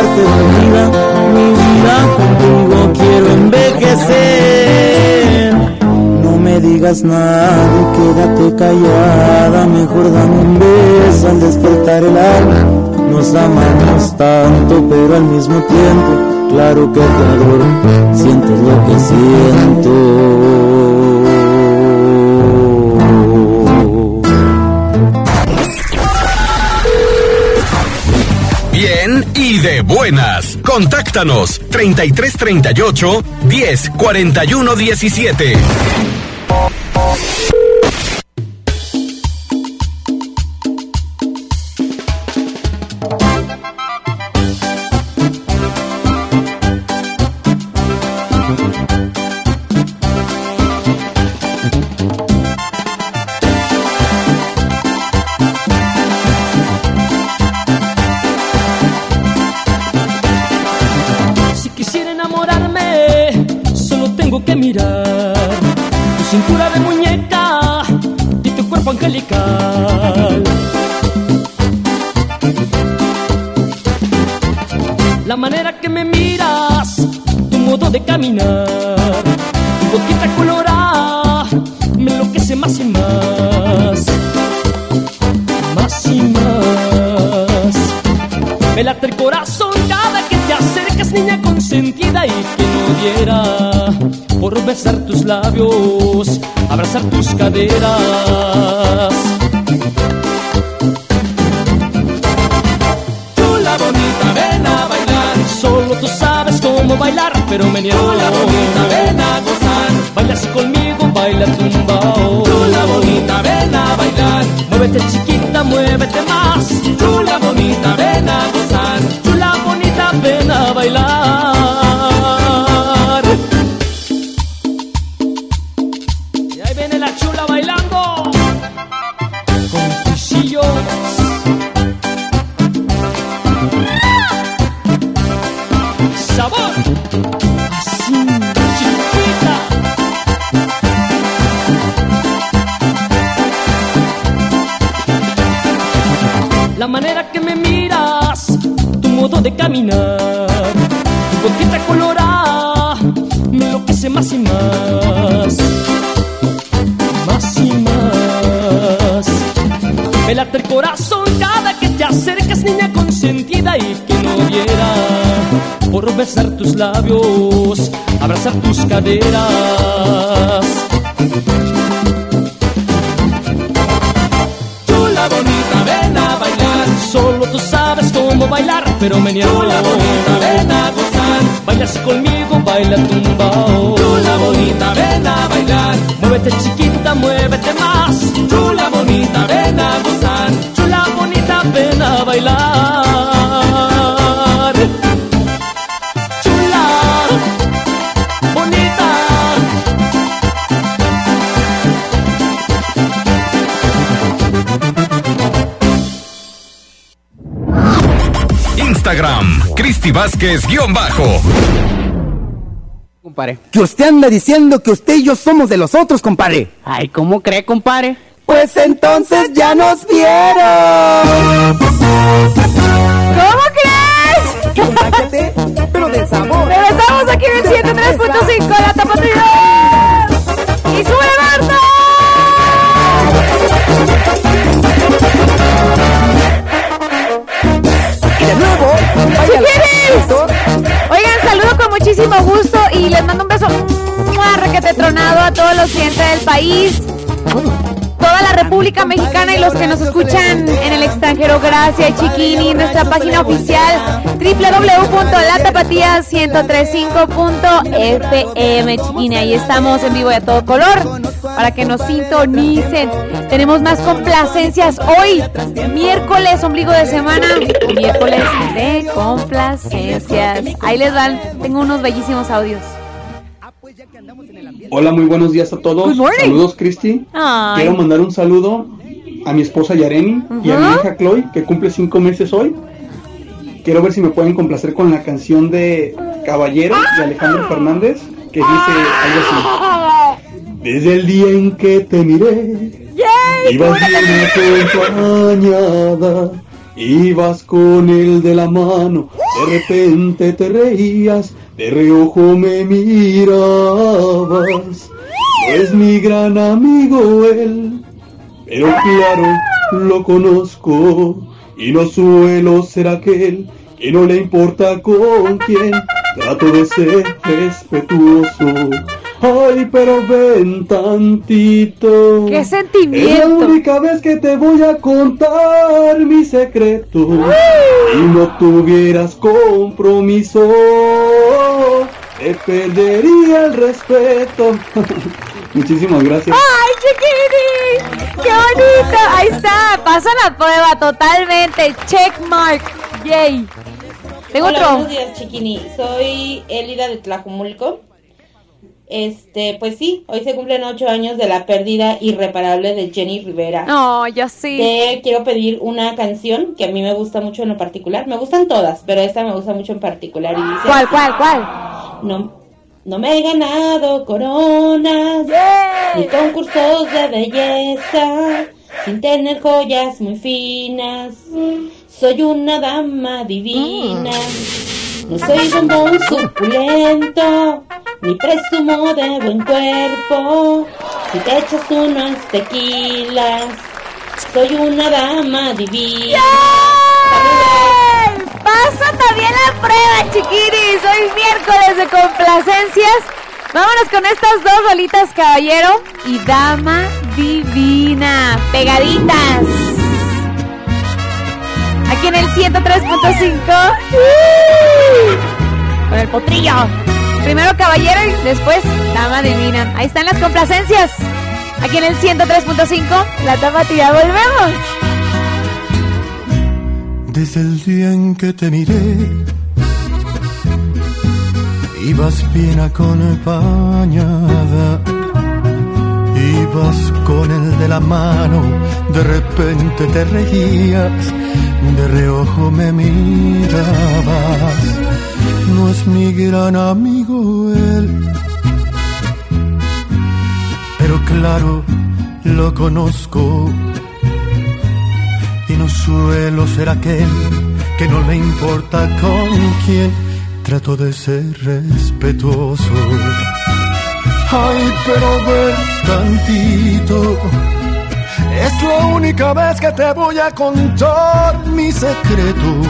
besarte mi vida, mi vida contigo quiero envejecer. No me digas nada quédate callada, mejor dame un beso al despertar el alma. Nos amamos tanto, pero al mismo tiempo, claro que te adoro, sientes lo que siento. Y de buenas. Contáctanos 3338 10 41 17. Labios, abrazar tus caderas. Chula bonita, ven a bailar. Solo tú sabes cómo bailar, pero me niego. Chula bonita, ven a gozar. Baila así conmigo, baila tumbao. Chula bonita, ven a bailar. Muévete chiquita, muévete más. Besar tus labios, abrazar tus caderas. Chula bonita, ven a bailar. Solo tú sabes cómo bailar, pero me niego. Chula bonita, ven a gozar. Baila así conmigo, baila tumbao. Chula bonita, ven a bailar. Muévete chiquita, muévete más. Chula bonita, ven a gozar. Chula bonita, ven a bailar. Cristi Vázquez guion bajo. Compadre. Que usted anda diciendo que usted y yo somos de los otros, compadre. Ay, ¿cómo cree, compadre? Pues entonces ya nos vieron. ¿Cómo crees? Pero de sabor. Regresamos aquí en el 103.5 La Tapatía. Muchísimo gusto y les mando un beso ¡mua! requete tronado a todos los clientes del país, toda la República Mexicana y los que nos escuchan en el extranjero. Gracias, Chiquini. Nuestra página oficial www.latapatía1035.fm, Chiquini. Ahí estamos en vivo y a todo color para que nos sintonicen. Tenemos más complacencias hoy, miércoles, ombligo de semana, miércoles de complacencias. Ahí les van, tengo unos bellísimos audios. Hola, muy buenos días a todos. Saludos, Cristi. Quiero mandar un saludo a mi esposa Yareni y a mi hija Chloe, que cumple cinco meses hoy. Quiero ver si me pueden complacer con la canción de Caballero de Alejandro Fernández, que dice algo así. Desde el día en que te miré, ibas bien acompañada, ibas con él de la mano, de repente te reías, de reojo me mirabas. No es mi gran amigo él, pero claro, lo conozco y no suelo ser aquel que no le importa con quién. Trato de ser respetuoso. Ay, pero ven tantito. ¡Qué Es la sentimiento! única vez que te voy a contar mi secreto. Si no tuvieras compromiso, te perdería el respeto. Muchísimas gracias. ¡Ay, chiquini! ¡Qué bonito! Ahí está, pasa la prueba totalmente. Check mark. Yay. Tengo Hola, otro. buenos días, Chiquini. Soy Elida de Tlajumulco. Este, pues sí, hoy se cumplen ocho años de la pérdida irreparable de Jenny Rivera. No, yo sí. Te quiero pedir una canción que a mí me gusta mucho en lo particular. Me gustan todas, pero esta me gusta mucho en particular. Y dice, ¿Cuál, cuál, cuál? No, no me he ganado coronas ni concursos de belleza, sin tener joyas muy finas. Soy una dama divina. No soy bombón suculento, ni presumo de buen cuerpo. Si te echas unos tequilas, soy una dama divina. Pasa también la prueba, chiquiris. Hoy miércoles de complacencias. Vámonos con estas dos bolitas, caballero y dama divina. Pegaditas. Aquí en el 103.5. Con el potrillo. Primero caballero y después dama divina. Ahí están las complacencias. Aquí en el 103.5. La tapatía. Volvemos. Desde el día en que te miré, ibas bien acompañada, ibas con el de la mano, de repente te reías, de reojo me mirabas. No es mi gran amigo él, pero claro, lo conozco y no suelo ser aquel que no le importa con quién. Trato de ser respetuoso. Ay, pero ven tantito. Es la única vez que te voy a contar mi secreto.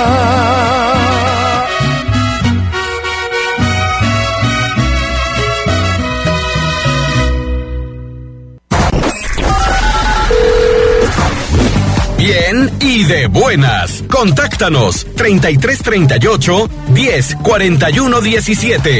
Y de buenas. Contáctanos 3338 10 41 17.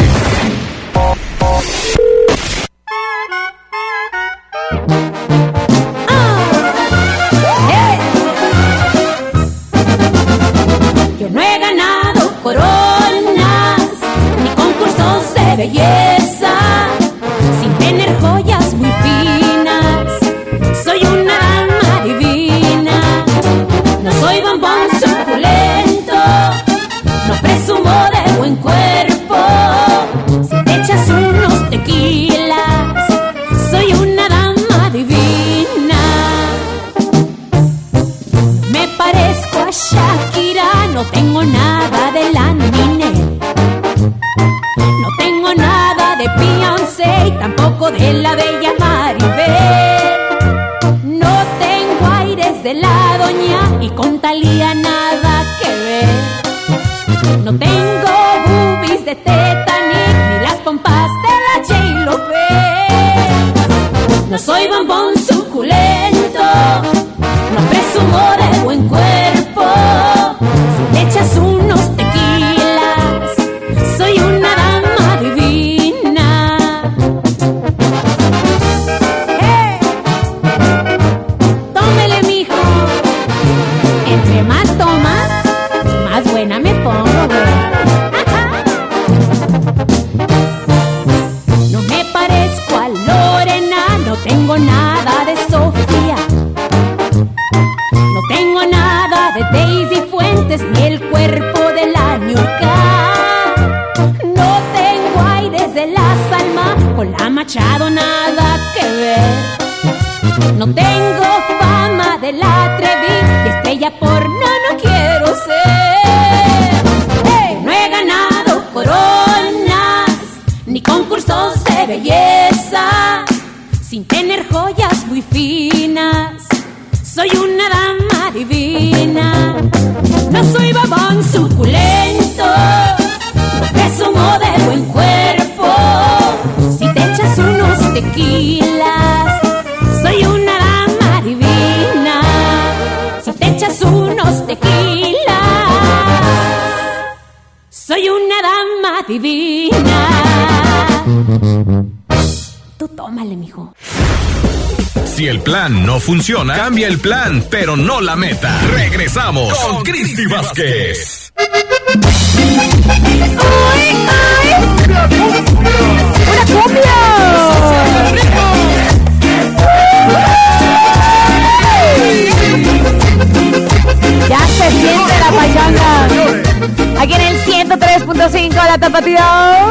Funciona, cambia el plan, pero no la meta. Regresamos con Cristi Vázquez. ¡Una cumbia! Ya se siente la payanga. Aquí en el 103.5 la tapatía.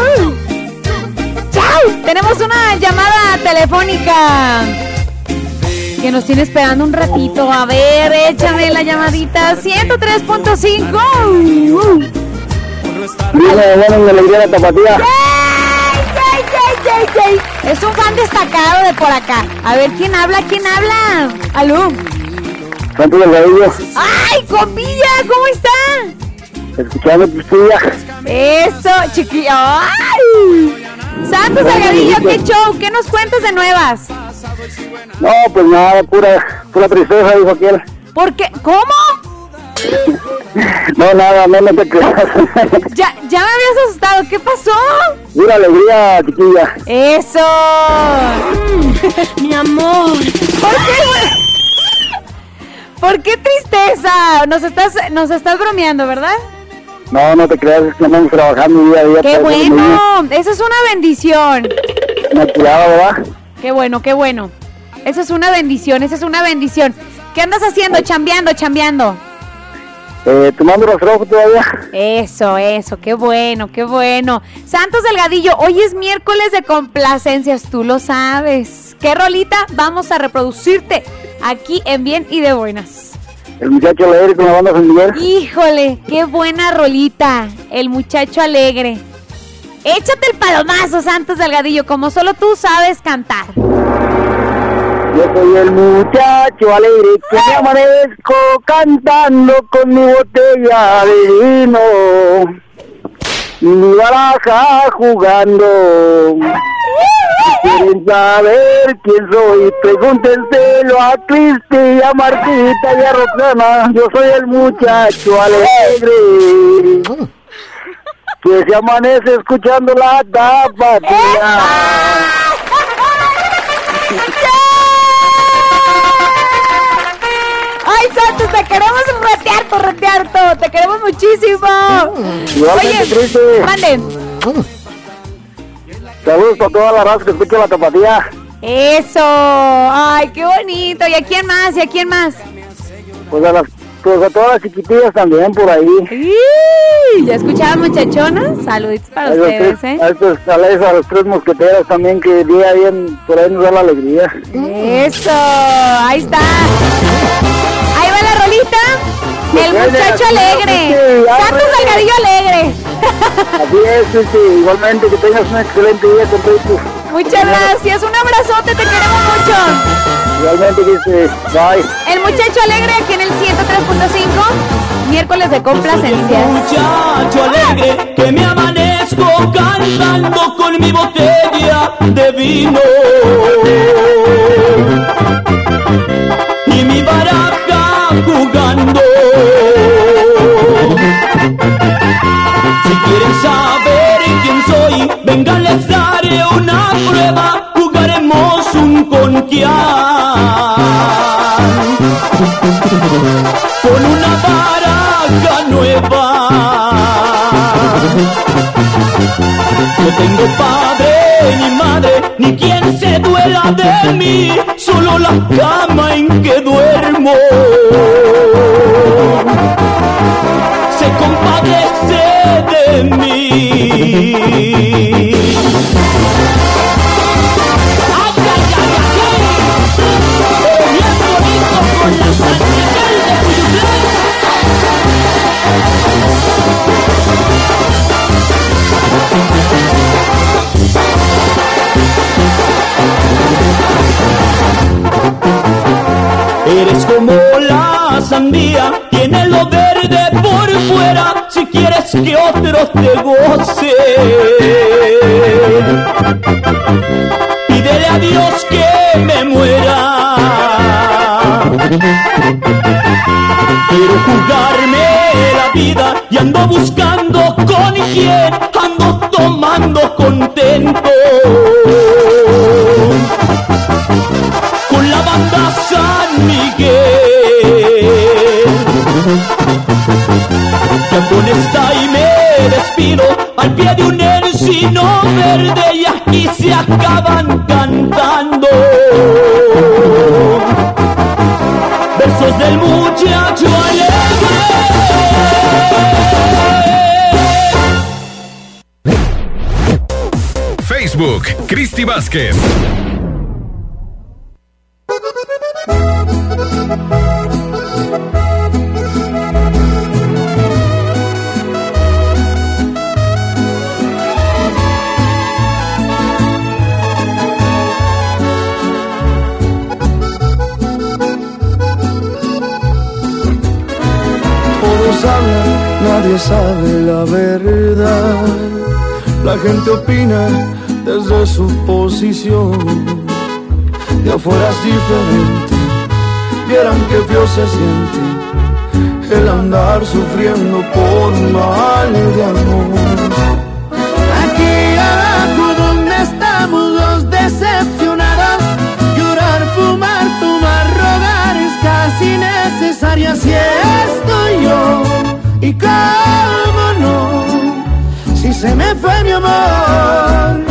¡Chao! Tenemos una llamada telefónica que nos tiene esperando un ratito. A ver, échame la llamadita. 103.5. Dile, bueno, de alegría la tapatía. ¡Yay, yay, yay, yay! Es un fan destacado de por acá. A ver, ¿quién habla? ¿Quién habla? ¿Aló? ¡Ay, compilla! ¿Cómo está? escuchando tu estudia. Eso, chiquillo. ¡Ay! Santos Delgadillo, ¿qué show? ¿Qué nos cuentas de nuevas? No, pues nada, pura, pura tristeza, dijo aquel. ¿Por qué? ¿Cómo? No, nada, no, no te creas. Ya, ya me habías asustado. ¿Qué pasó? Pura alegría, chiquilla. Eso. Mi amor. ¿Por qué? ¿Por qué tristeza? Nos estás, nos estás bromeando, ¿verdad? No, no te creas, es que andamos trabajando día a día. Qué muy bueno. Eso es una bendición. tirada, ¿verdad? Qué bueno, qué bueno. Eso es una bendición, eso es una bendición. ¿Qué andas haciendo? Chambeando, chambeando. Eh, ¿Tomando rastrojo todavía? Eso, eso, qué bueno, qué bueno. Santos Delgadillo, hoy es miércoles de complacencias, tú lo sabes. ¿Qué rolita vamos a reproducirte aquí en Bien y de Buenas? El muchacho alegre con la banda Miguel. Híjole, qué buena rolita, el muchacho alegre. Échate el palomazo, Santos Delgadillo, como solo tú sabes cantar. Yo soy el muchacho alegre que me amanezco cantando con mi botella de vino y mi baraja jugando. Si quieren saber quién soy, pregúntenselo a Cristi, a Martita y a Roxana. Yo soy el muchacho alegre que se amanece escuchando la tapatía. ¡Ay, Santos, te queremos retear, retear! ¡Te queremos muchísimo! Igualmente, Cristi. manden. Saludos para toda la raza que escucha la tapatía. ¡Eso! ¡Ay, qué bonito! ¿Y a quién más? ¿Y a quién más? Pues a, las, pues a todas las chiquitillas también por ahí. ¡Y! ¿Ya escuchaban, muchachonas? Saluditos para A, ustedes, tres, ¿eh? a, estos, a, los tres mosqueteros también que día día por ahí nos da la alegría. ¡Eso! ¡Ahí está! ¡Ahí va la rolita! ¡El muchacho alegre! ¡Santos Delgadillo alegre! Así es, sí, sí, igualmente que tengas un excelente día con Muchas gracias, un abrazote, te queremos mucho. Igualmente bye. El muchacho alegre aquí en el 103.5, miércoles de complacencias. Muchacho alegre que me amanezco cantando con mi botella de vino y mi baraja jugando. Si quieren saber quién soy, vengan les daré una prueba, jugaremos un conquian con una baraja nueva. No tengo padre ni madre, ni quien se duela de mí, solo la cama en que duermo. Se compadece de mí. Tiene lo verde por fuera si quieres que otros te gocen. Pídele a Dios que me muera. Quiero jugarme la vida y ando buscando con quién Ya con esta y me despido al pie de un encino verde y aquí se acaban cantando versos del muchacho Facebook, Cristi Vázquez. Desde su posición. De afuera es diferente, vieran que feo se siente el andar sufriendo por mal de amor. Aquí abajo donde estamos los decepcionados, llorar, fumar, tomar, rogar es casi necesario. Así estoy yo, y cómo no, si se me fue mi amor.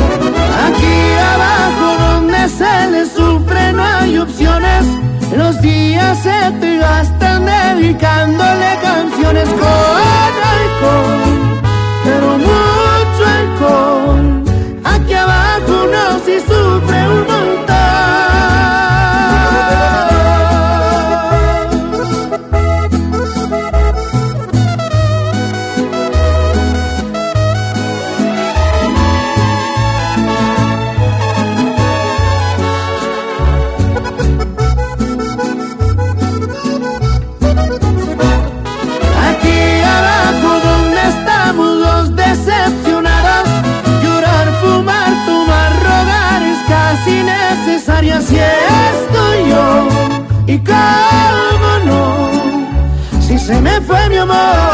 Aquí abajo donde se le sufre no hay opciones, los días se te gastan dedicándole canciones con alcohol pero mucho alcohol. Me fue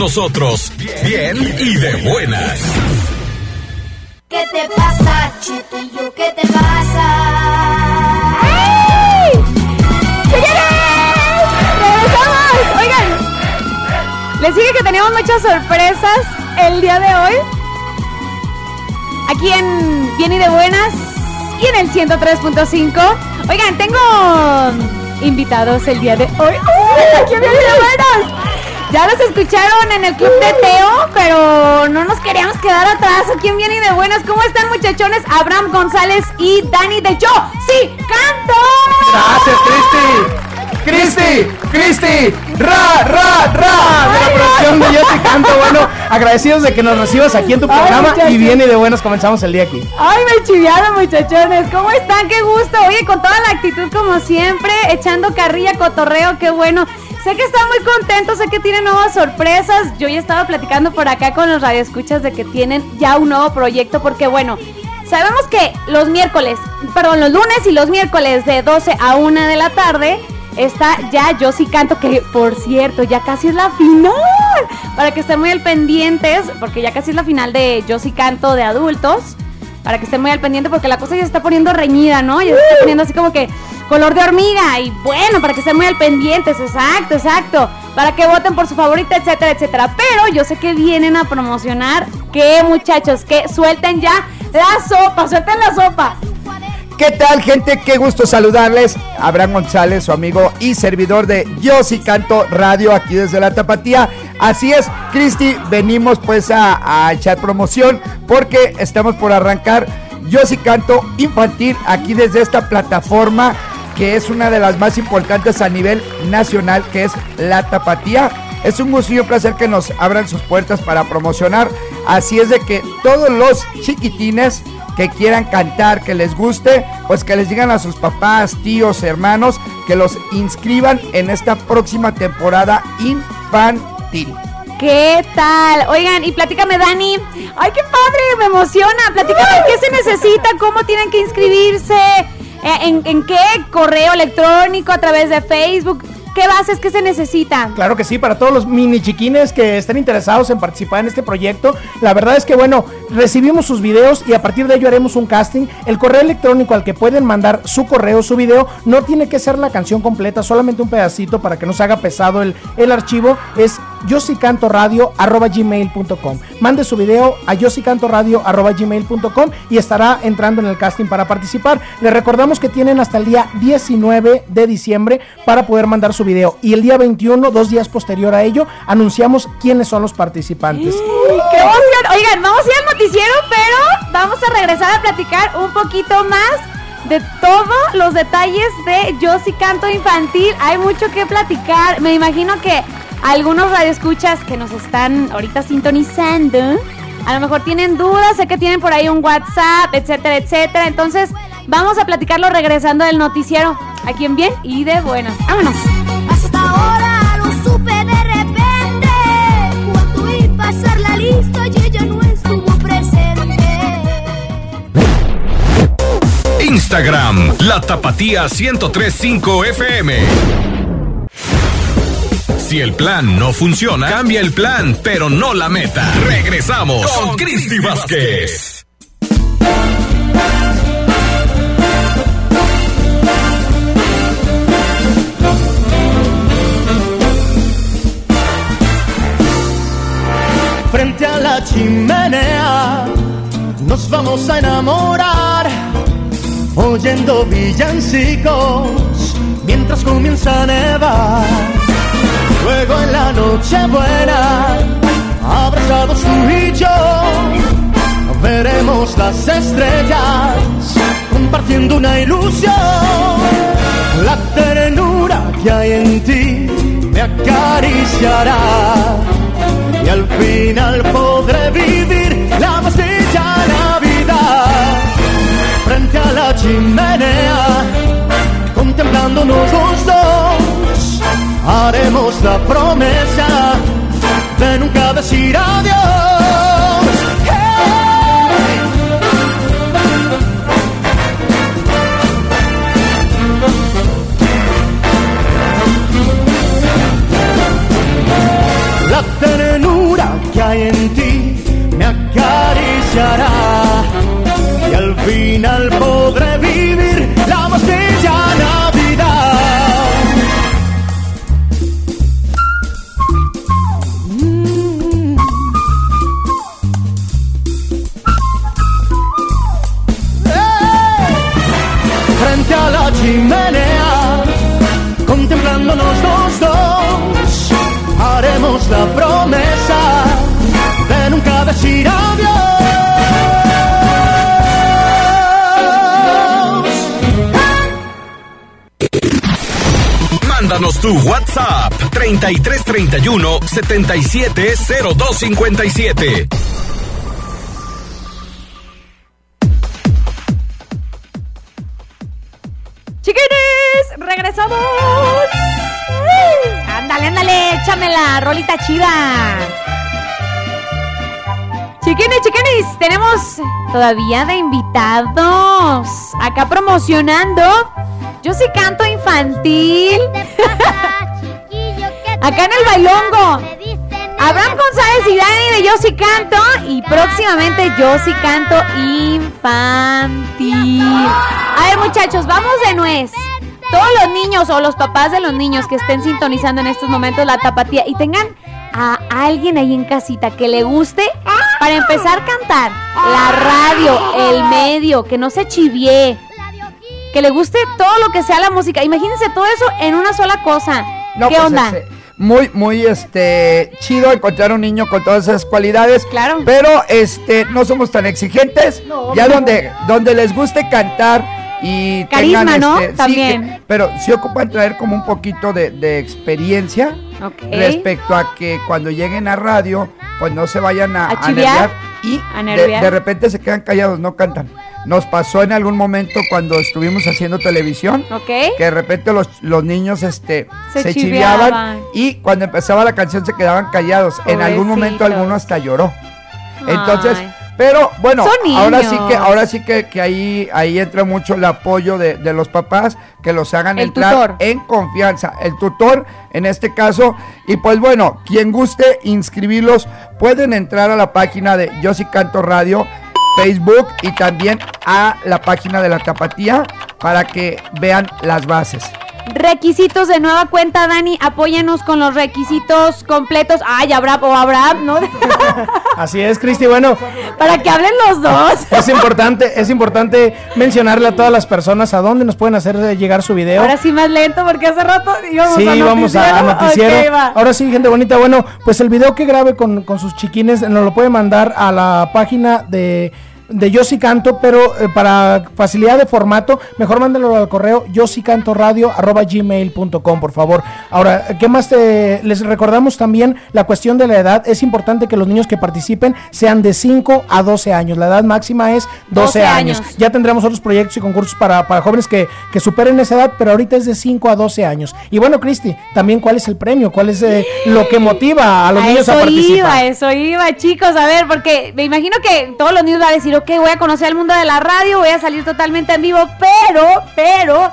nosotros, bien y de buenas. ¿Qué te pasa, chiquillo? ¿Qué te pasa? ¡Regresamos! Oigan, les dije que teníamos muchas sorpresas el día de hoy. Aquí en Bien y de Buenas y en el 103.5. Oigan, tengo invitados el día de hoy. ¡Aquí en Bien y de Buenas! Ya los escucharon en el club de Teo, pero no nos queríamos quedar atrás. Aquí en Bien y de Buenas. ¿Cómo están, muchachones? Abraham González y Dani de Yo. ¡Sí! ¡Canto! Gracias, Cristi. Cristi, Cristi, ra, ra, ra, de la producción de Yo Te Canto. Bueno, agradecidos de que nos recibas aquí en tu programa y bien y de buenas comenzamos el día aquí. Ay, me chiviaron, muchachones. ¿Cómo están? Qué gusto. Oye, con toda la actitud como siempre, echando carrilla, cotorreo, qué bueno. Sé que están muy contentos, sé que tienen nuevas sorpresas. Yo ya estaba platicando por acá con los radioescuchas de que tienen ya un nuevo proyecto porque bueno, sabemos que los miércoles, perdón, los lunes y los miércoles de 12 a 1 de la tarde está ya Yo sí canto, que por cierto, ya casi es la final. Para que estén muy al pendientes, porque ya casi es la final de Yo sí canto de adultos. Para que estén muy al pendiente, porque la cosa ya se está poniendo reñida, ¿no? Ya se está poniendo así como que color de hormiga. Y bueno, para que estén muy al pendientes, exacto, exacto. Para que voten por su favorita, etcétera, etcétera. Pero yo sé que vienen a promocionar que muchachos, que suelten ya la sopa, suelten la sopa. ¿Qué tal, gente? Qué gusto saludarles. Abraham González, su amigo y servidor de Yo sí canto radio aquí desde la Tapatía. Así es, Cristi, venimos pues a, echar promoción porque estamos por arrancar Yo sí canto infantil aquí desde esta plataforma que es una de las más importantes a nivel nacional, que es la Tapatía. Es un gusto y un placer que nos abran sus puertas para promocionar. Así es de que todos los chiquitines que quieran cantar, que les guste, pues que les digan a sus papás, tíos, hermanos, que los inscriban en esta próxima temporada infantil. ¿Qué tal? Oigan, y platícame, Dani. Ay, qué padre, me emociona. Platícame, ¿qué se necesita? ¿Cómo tienen que inscribirse? Eh, ¿En, en qué? ¿Correo electrónico? ¿A través de Facebook? ¿Qué bases que se necesita? Claro que sí, para todos los mini chiquines que estén interesados en participar en este proyecto. La verdad es que, bueno, recibimos sus videos y a partir de ello haremos un casting. El correo electrónico al que pueden mandar su correo, su video, no tiene que ser la canción completa, solamente un pedacito para que no se haga pesado el, el archivo. Es yosicantoradio.gmail.com Mande su video a yosicantoradio.gmail.com y estará entrando en el casting para participar. Les recordamos que tienen hasta el día 19 de diciembre para poder mandar su video. Y el día 21, dos días posterior a ello, anunciamos quiénes son los participantes. ¡Qué emoción! Oigan, vamos a ir al noticiero, pero vamos a regresar a platicar un poquito más de todos los detalles de Yo canto infantil. Hay mucho que platicar. Me imagino que algunos radioescuchas que nos están ahorita sintonizando, a lo mejor tienen dudas, sé que tienen por ahí un WhatsApp, etcétera, etcétera. Entonces, vamos a platicarlo regresando del noticiero. Aquí en bien y de buenas. Vámonos. Hasta ahora lo supe de repente. Cuando oí pasar la lista y ella no estuvo presente. Instagram, La Tapatía 1035 FM. Si el plan no funciona, cambia el plan, pero no la meta. Regresamos con Cristi Vázquez. Frente a la chimenea nos vamos a enamorar oyendo villancicos mientras comienza a nevar. Luego en la noche buena, abrazados tú y yo, veremos las estrellas compartiendo una ilusión. La ternura que hay en ti me acariciará. Y al final podré vivir la más bella Navidad. Frente a la chimenea, contemplándonos los dos, haremos la promesa de nunca decir adiós. La ternura que hay en ti me acariciará y al final podré vivir la más contemplándonos los dos, haremos la promesa de nunca decir adiós. Mándanos tu WhatsApp 3331 770257. Échamela, rolita chida. Chiquines, chiquines, tenemos todavía de invitados. Acá promocionando. Yo sí canto infantil. Acá en el bailongo. Abraham González y Dani de Yo sí canto. Y próximamente Yo sí canto infantil. A ver, muchachos, vamos de nuez. Todos los niños o los papás de los niños que estén sintonizando en estos momentos la tapatía y tengan a alguien ahí en casita que le guste para empezar a cantar la radio, el medio, que no se chivie. que le guste todo lo que sea la música. Imagínense todo eso en una sola cosa. No, ¿Qué pues, onda? este, muy, muy, este, chido encontrar un niño con todas esas cualidades. Claro. Pero, este, no somos tan exigentes. ya no. donde, donde les guste cantar y Carisma, tengan, ¿no? este, sí, También. que- pero sí ocupan traer como un poquito de, de experiencia Ok. respecto a que cuando lleguen a radio, pues no se vayan a, ¿A chiviar? nerviar y ¿A de, nerviar? de repente se quedan callados, no cantan. Nos pasó en algún momento cuando estuvimos haciendo televisión Ok. que de repente los, los niños este, Se se, chiveaban y cuando empezaba la canción se quedaban callados. En algún momento alguno hasta lloró. Entonces, Ay. Pero bueno, ahora sí que, ahora sí que, que ahí, ahí entra mucho el apoyo de, de los papás, que los hagan El entrar tutor. en confianza. El tutor, en este caso, y pues bueno, quien guste inscribirlos, pueden entrar a la página de Yo sí canto radio. Facebook y también a la página de la tapatía para que vean las bases. Requisitos de nueva cuenta, Dani. Apóyanos con los requisitos completos. Ay, Abraham o Abraham, ¿no? Así es, Cristi. Bueno, Para que hablen los dos. es importante, es importante mencionarle a todas las personas a dónde nos pueden hacer llegar su video. Ahora sí más lento porque hace rato íbamos Sí, a vamos a, noticiero. Ahora sí, gente bonita. Bueno, pues el video que grabe con, con sus chiquines nos lo puede mandar a la página de, de Yo sí canto, pero eh, para facilidad de formato, mejor mándenlo al correo yo sí canto radio arroba gmail.com, por favor. Ahora, ¿qué más te- les recordamos también la cuestión de la edad? Es importante que los niños que participen sean de 5 a 12 años. La edad máxima es 12, 12 años. años. Ya tendremos otros proyectos y concursos para, para jóvenes que, que superen esa edad, pero ahorita es de 5 a 12 años. Y bueno, Cristi, también cuál es el premio, cuál es eh, lo que motiva a los niños a eso participar. iba, eso iba, chicos. A ver, porque me imagino que todos los niños van a decir, ok, voy a conocer el mundo de la radio, voy a salir totalmente en vivo, pero, pero,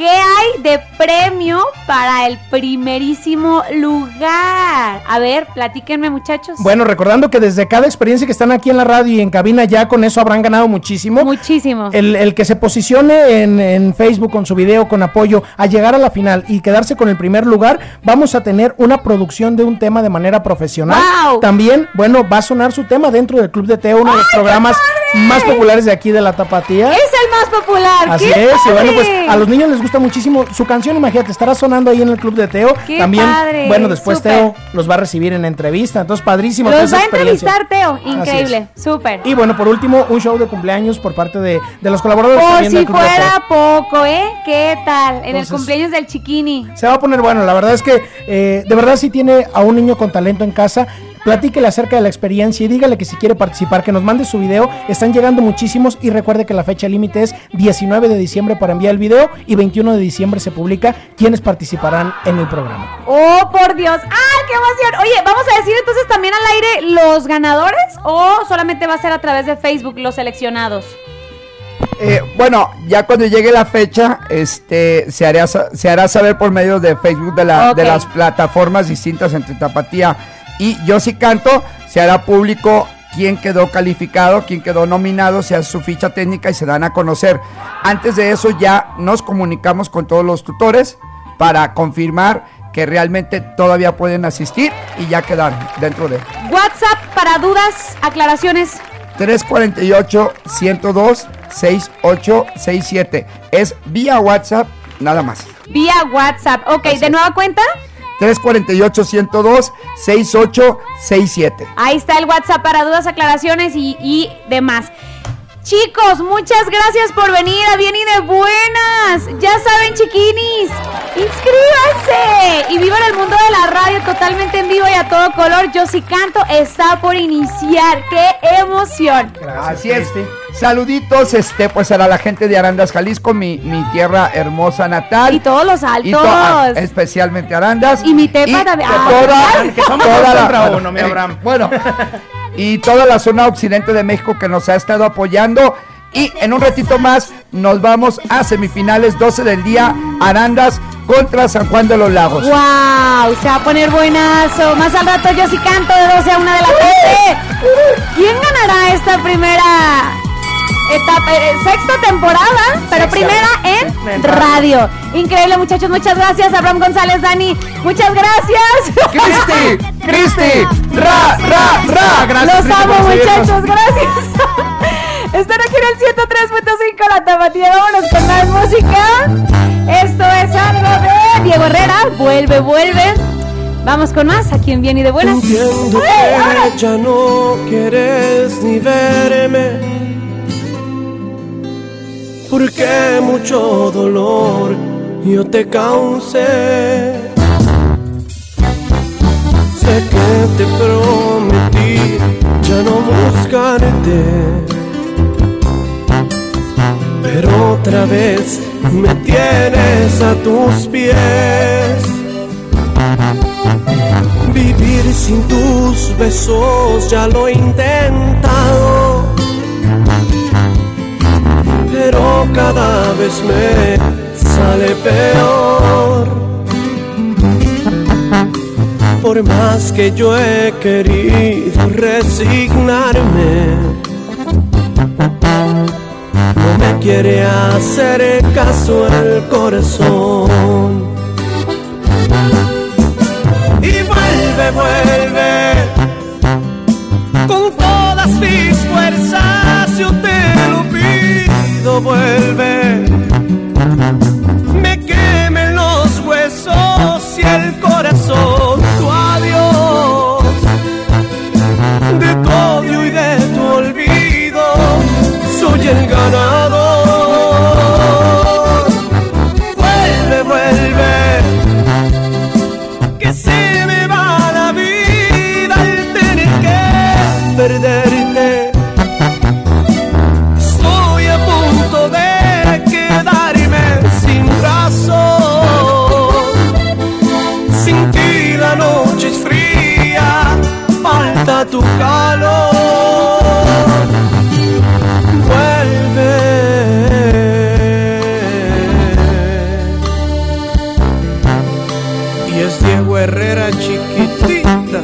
¿qué hay de premio para el primerísimo lugar? A ver, platíquenme, muchachos. Bueno, recordando que desde cada experiencia que están aquí en la radio y en cabina, ya con eso habrán ganado muchísimo. Muchísimo. El, el que se posicione en, en Facebook con su video, con apoyo, a llegar a la final y quedarse con el primer lugar, vamos a tener una producción de un tema de manera profesional. ¡Wow! También, bueno, va a sonar su tema dentro del Club de Teo, uno de los programas más populares de aquí de la Tapatía. Es el más popular. Así ¡Qué es, y bueno, pues a los niños les gusta muchísimo su canción, imagínate, estará sonando ahí en el club de Teo. ¡Qué También, padre! bueno, después. Teo los va a recibir en entrevista, entonces padrísimo. Los va a entrevistar, Teo. Increíble, súper. Y bueno, por último, un show de cumpleaños por parte de, de los colaboradores Por del si Club de Teo. fuera poco, ¿eh? ¿Qué tal? En el cumpleaños del chiquini. Se va a poner bueno, la verdad es que eh, de verdad si tiene a un niño con talento en casa, platíquele acerca de la experiencia y dígale que si quiere participar, que nos mande su video. Están llegando muchísimos y recuerde que la fecha límite es 19 de diciembre para enviar el video y 21 de diciembre se publica quienes participarán en el programa. Oh, por Dios. ¡Ay, qué emoción! Oye, ¿vamos a decir entonces también al aire los ganadores o solamente va a ser a través de Facebook los seleccionados? Eh, bueno, ya cuando llegue la fecha, este, se hará, se hará saber por medio de Facebook de, la, de las plataformas distintas entre Tapatía y Yo sí canto, se hará público quién quedó calificado, quién quedó nominado, se hace su ficha técnica y se dan a conocer. Antes de eso ya nos comunicamos con todos los tutores para confirmar que realmente todavía pueden asistir y ya quedar dentro de WhatsApp para dudas, aclaraciones. 348-102-6867. Es vía WhatsApp nada más. Vía WhatsApp. Ok, ¿de nueva cuenta? 348-102-6867. Ahí está el WhatsApp para dudas, aclaraciones y, y demás. Chicos, muchas gracias por venir a Bien y de Buenas. Ya saben, chiquinis, inscríbanse y vivan el mundo de la radio totalmente en vivo y a todo color. Yo sí canto, está por iniciar. ¡Qué emoción! Así es. Saluditos, este, pues a la gente de Arandas, Jalisco, mi, mi tierra hermosa natal. Y todos los altos. Y to- ah, especialmente Arandas. Y mi tepa también. de Ah, toda- que somos toda la- contra bueno, uno, mi eh, Abraham. Bueno, y toda la zona occidente de México que nos ha estado apoyando. Y en un ratito más nos vamos a semifinales 12 del día, Arandas contra San Juan de los Lagos. ¡Wow! Se va a poner buenazo. Más al rato yo sí canto de 12 a 1 de la tarde. ¿Quién ganará esta primera etapa, eh, sexta temporada? Pero primera en radio. Increíble, muchachos. Muchas gracias, Abraham González, Dani. Muchas gracias. ¡Cristi! ¡Cristi! ¡Ra, ra, ra! Gracias, Los Cristi, amo, muchachos. Gracias. Están aquí en el 103.5 La Tapatía. Vámonos con más música. Esto es algo de Diego Herrera. Vuelve, vuelve. Vamos con más. Aquí en Bien y de Buenas. Ya no quieres ni verme. Porque mucho dolor yo te causé. Sé que te prometí ya no buscarte. Pero otra vez me tienes a tus pies. Vivir sin tus besos ya lo he intentado. Pero cada vez me sale peor. Por más que yo he querido resignarme, no me quiere hacer caso el corazón. Y vuelve, vuelve, con todas mis fuerzas yo te lo pido, vuelve. Me quemen los huesos y el corazón, tu adiós. De tu odio y de tu olvido, soy el ganador. Tu calor. Vuelve. Y es Diego Herrera chiquitita.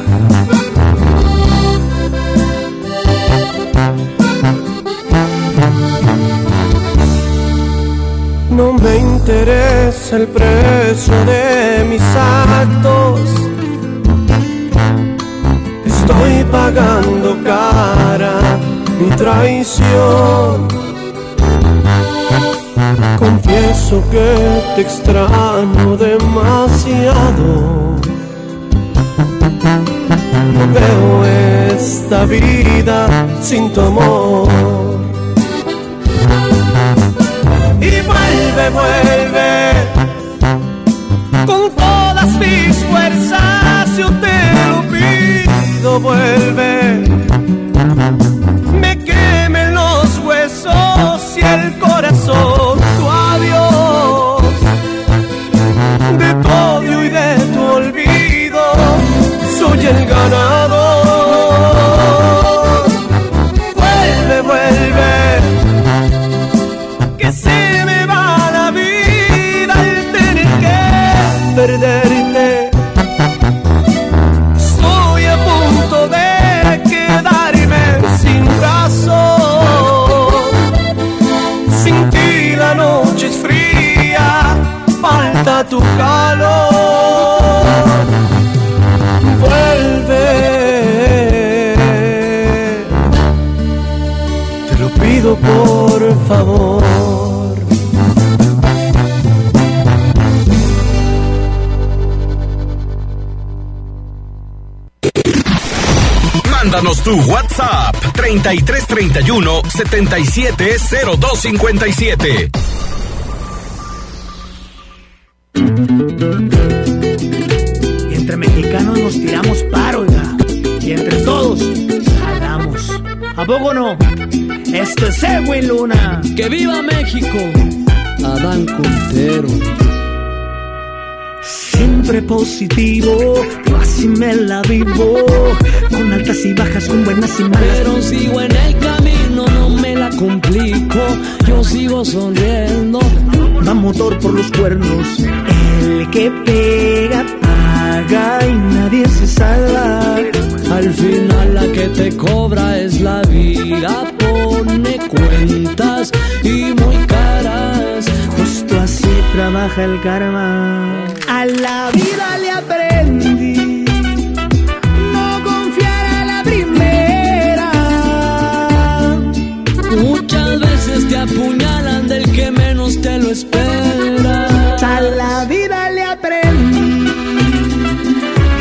No me interesa el precio de mis actos. Pagando cara mi traición. Confieso que te extraño demasiado. Veo esta vida sin tu amor. Y vuelve, vuelve, vuelve. Me quemen los huesos y el corazón, tu adiós. De tu odio y de tu olvido, soy el ganador. Tu calor. Vuelve. Te lo pido por favor. Mándanos tu WhatsApp 3331 770257. Esto es Edwin Luna. ¡Que viva México! Adán Contero. Siempre positivo, yo así me la vivo. Con altas y bajas, con buenas y malas. Pero sigo en el camino, no me la complico. Yo sigo sonriendo. Va motor por los cuernos. El que pega, paga y nadie se salva. Al final la que te cobra es la vida cuentas y muy caras. Justo así trabaja el karma. A la vida le aprendí. No confiar a la primera. Muchas veces te apuñalan del que menos te lo espera. A la vida le aprendí.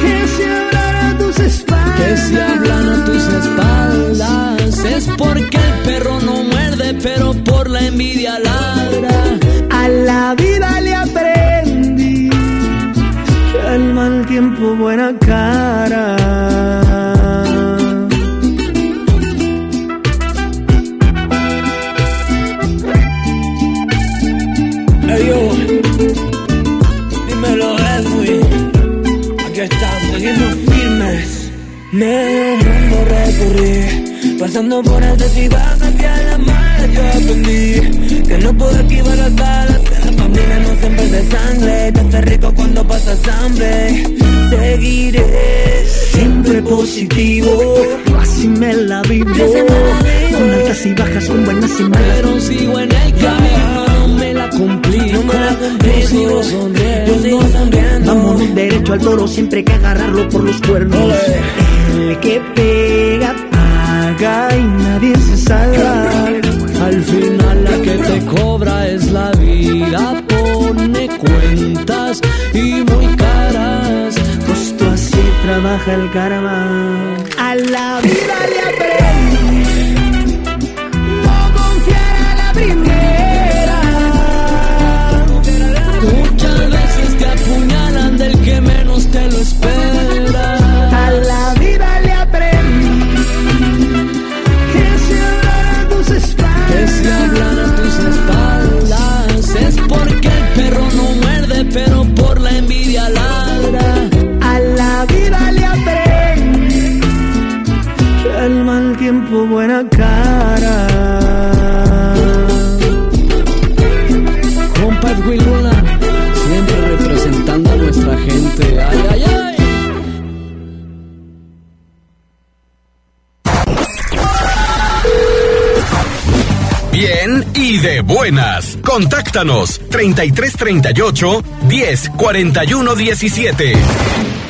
Que si hablan a tus espaldas. Que si hablan tus espaldas es porque pero por la envidia ladra. A la vida le aprendí que al mal tiempo buena cara. Me mundo recorrí, pasando por altas y bajas yo aprendí. Que no puedo esquivar las balas, que la familia no siempre es de sangre. Te hace rico cuando pasas hambre. Seguiré Siempre positivo, así me la vivo. Con altas y bajas, con buenas y malas. Pero sigo en el camino, no me la complico. Yo sigo sonriendo. Vámonos derecho al toro, siempre hay que agarrarlo por los cuernos. El que pega, paga y nadie se salva. Y muy caras. Justo así trabaja el karma. A la vida le aprendí. Contáctanos 3338 10 41 17.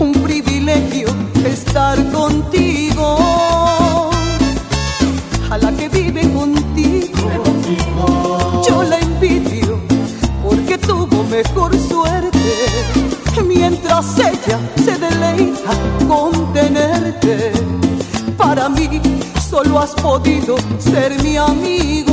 Un privilegio estar contigo. A la que vive contigo, yo la envidio porque tuvo mejor suerte mientras ella se deleita con tenerte. Para mí solo has podido ser mi amigo.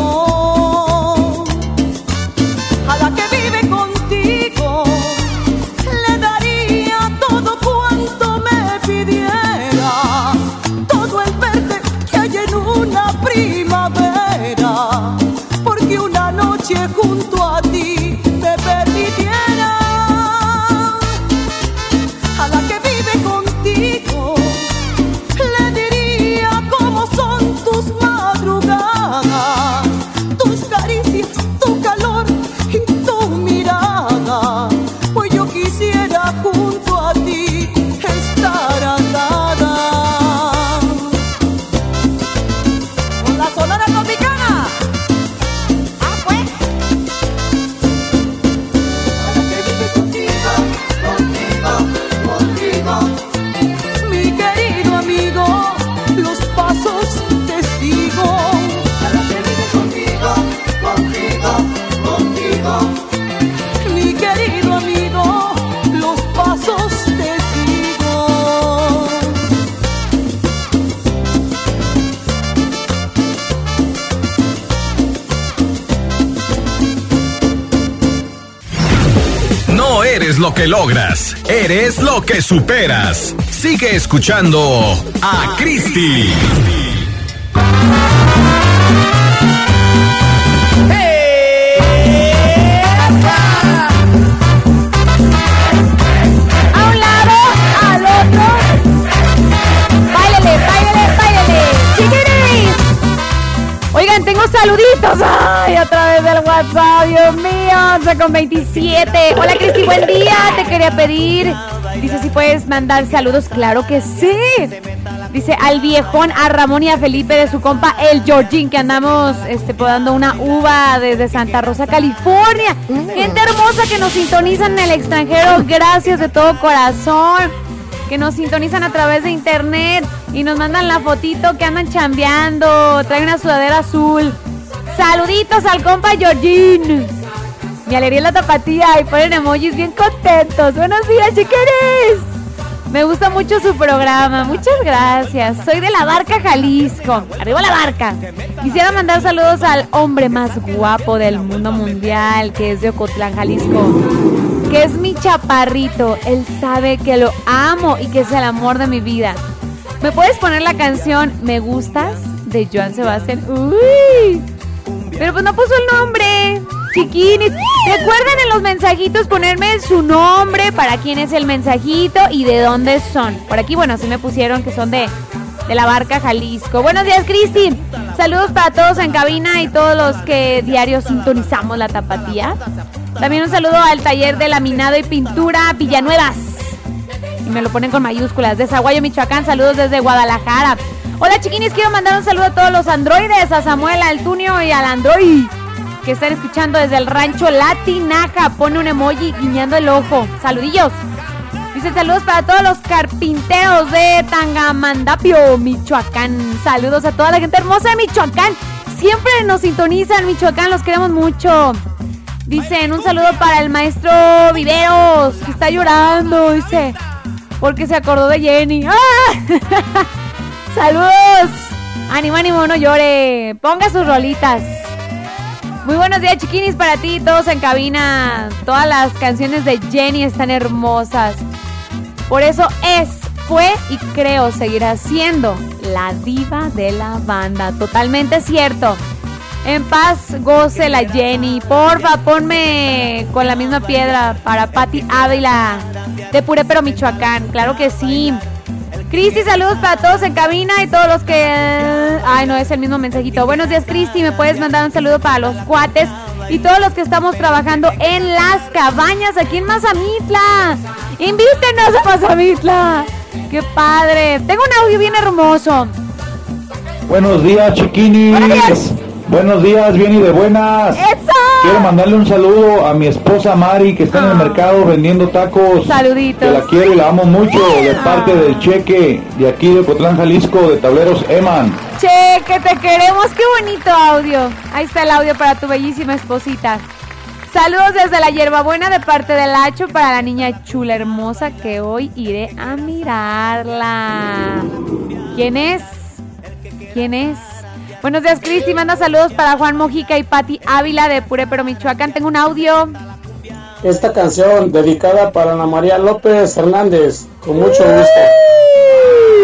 Noche junto a logras, eres lo que superas. Sigue escuchando a Cristi. Oigan, tengo saluditos. Ay, a través del WhatsApp, Dios mío. 11 con 27. Hola, Cristi, buen día. Te quería pedir. Dice si puedes mandar saludos. Claro que sí. Dice al viejón, a Ramón y a Felipe de su compa, el Georgín, que andamos este, podando una uva desde Santa Rosa, California. Gente hermosa que nos sintonizan en el extranjero. Gracias de todo corazón. Que nos sintonizan a través de internet y nos mandan la fotito que andan chambeando. Trae una sudadera azul. Saluditos al compa Georgín. Mi alegría la tapatía y ponen emojis bien contentos. Buenos días, chiqueres. Me gusta mucho su programa. Muchas gracias. Soy de la Barca, Jalisco. Arriba la Barca. Quisiera mandar saludos al hombre más guapo del mundo mundial, que es de Ocotlán, Jalisco. Que es mi chaparrito. Él sabe que lo amo y que es el amor de mi vida. ¿Me puedes poner la canción Me Gustas de Joan Sebastián? Uy. Pero pues no puso el nombre. Chiquinis. Recuerden en los mensajitos ponerme su nombre, para quién es el mensajito y de dónde son. Por aquí, bueno, sí me pusieron que son de, de la barca Jalisco. Buenos días, Cristi. Saludos para todos en cabina y todos los que diario sintonizamos la tapatía. También un saludo al taller de laminado y pintura Villanuevas. Y me lo ponen con mayúsculas. De Zaguayo, Michoacán. Saludos desde Guadalajara. Hola, chiquinis. Quiero mandar un saludo a todos los androides. A Samuel, al Tunio y al Android que están escuchando desde el rancho Latinaja. Pone un emoji guiñando el ojo. Saludillos. Dice saludos para todos los carpinteros de Tangamandapio, Michoacán. Saludos a toda la gente hermosa de Michoacán. Siempre nos sintonizan, Michoacán, los queremos mucho. Dicen un saludo para el maestro Viveros, que está llorando, dice, porque se acordó de Jenny. ¡Ah! ¡Saludos! Ánimo, ánimo, no llore. Ponga sus rolitas. Muy buenos días, chiquinis, para ti, todos en cabina. Todas las canciones de Jenny están hermosas. Por eso es, fue y creo seguirá siendo la diva de la banda. Totalmente cierto. En paz goce la Jenny. Porfa, ponme con la misma piedra para Patti Ávila de Purépero, Michoacán. Claro que sí. Cristi, saludos para todos en cabina y todos los que... Ay, no, es el mismo mensajito. Buenos días, Cristi. ¿Me puedes mandar un saludo para los cuates y todos los que estamos trabajando en las cabañas aquí en Mazamitla? Invítenos a Mazamitla. ¡Qué padre! Tengo un audio bien hermoso. Buenos días, chiquinis. Buenos días, bien y de buenas. Quiero mandarle un saludo a mi esposa Mari, que está en el mercado vendiendo tacos. Saluditos. Que la quiero y la amo mucho, de parte del cheque de aquí de Cotlán, Jalisco, de Tableros Eman. Che, que te queremos. Qué bonito audio. Ahí está el audio para tu bellísima esposita. Saludos desde la hierbabuena de parte del Hacho para la niña chula hermosa que hoy iré a mirarla. ¿Quién es? ¿Quién es? Buenos días, Cristi. Manda saludos para Juan Mojica y Patti Ávila de Purépero, Michoacán. Tengo un audio. Esta canción dedicada para Ana María López Hernández, con mucho gusto.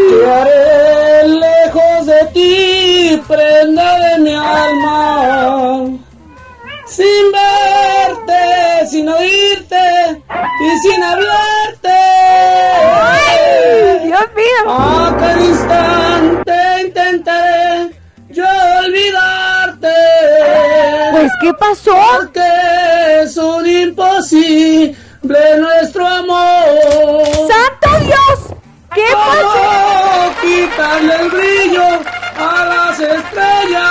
Te haré lejos de ti, prenda de mi alma. Sin verte, sin oírte y sin hablarte. Dios mío. A cada instante intentaré yo olvidarte. Pues, ¿qué pasó? Porque es un imposible nuestro amor. ¡Santo Dios! ¿Qué pasó? quitarle el brillo a las estrellas.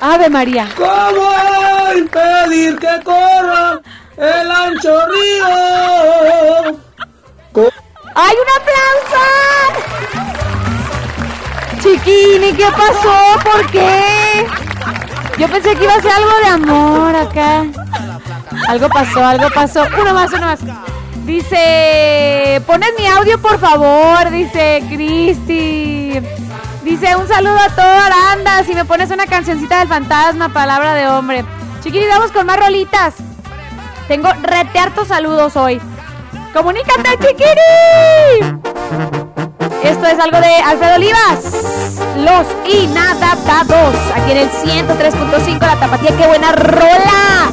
Ave María. ¿Cómo impedir que corra el ancho río? ¡Hay un aplauso! Chiquini, ¿qué pasó? ¿Por qué? Yo pensé que iba a ser algo de amor acá. Algo pasó, algo pasó. Uno más, uno más. Dice, pones mi audio por favor, dice Cristi. Dice, un saludo a toda Aranda. Si me pones una cancioncita del fantasma, palabra de hombre. Chiquini, vamos con más rolitas. Tengo rete hartos saludos hoy. ¡Comunícate, chiquiri! Esto es algo de Alfredo Olivas. Los inadaptados. Aquí en el 103.5 La Tapatía. ¡Qué buena rola!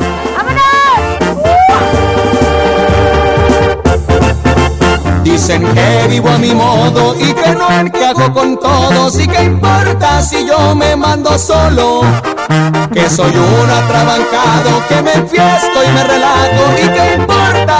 Dicen que vivo a mi modo y que no encajo con todos y que importa si yo me mando solo. Que soy un atrabancado, que me enfiesto y me relajo y que importa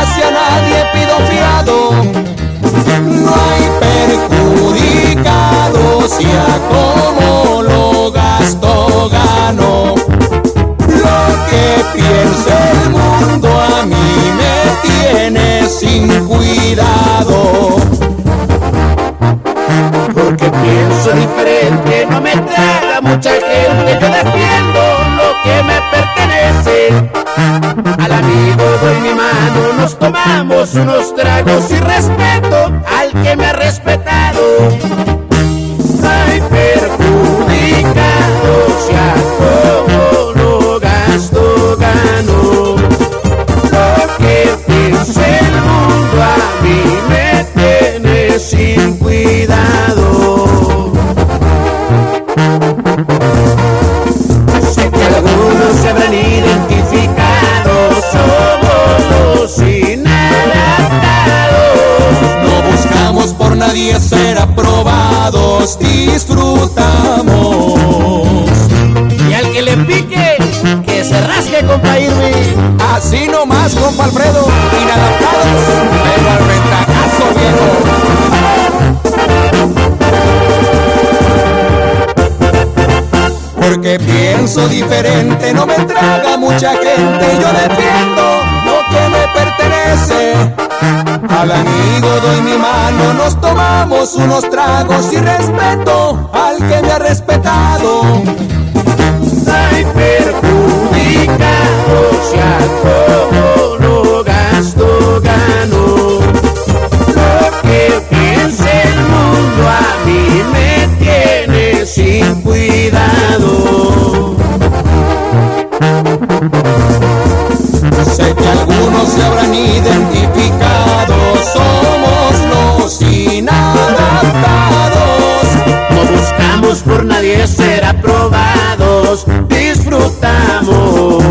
tomamos unos tragos y respeto al que me ha pienso diferente, no me traga mucha gente, yo defiendo lo que me pertenece. Al amigo doy mi mano, nos tomamos unos tragos y respeto al que me ha respetado. Hay perjudicado, si a como lo gasto gano. Sé que algunos se habrán identificado, somos los inadaptados. No buscamos por nadie ser aprobados, disfrutamos.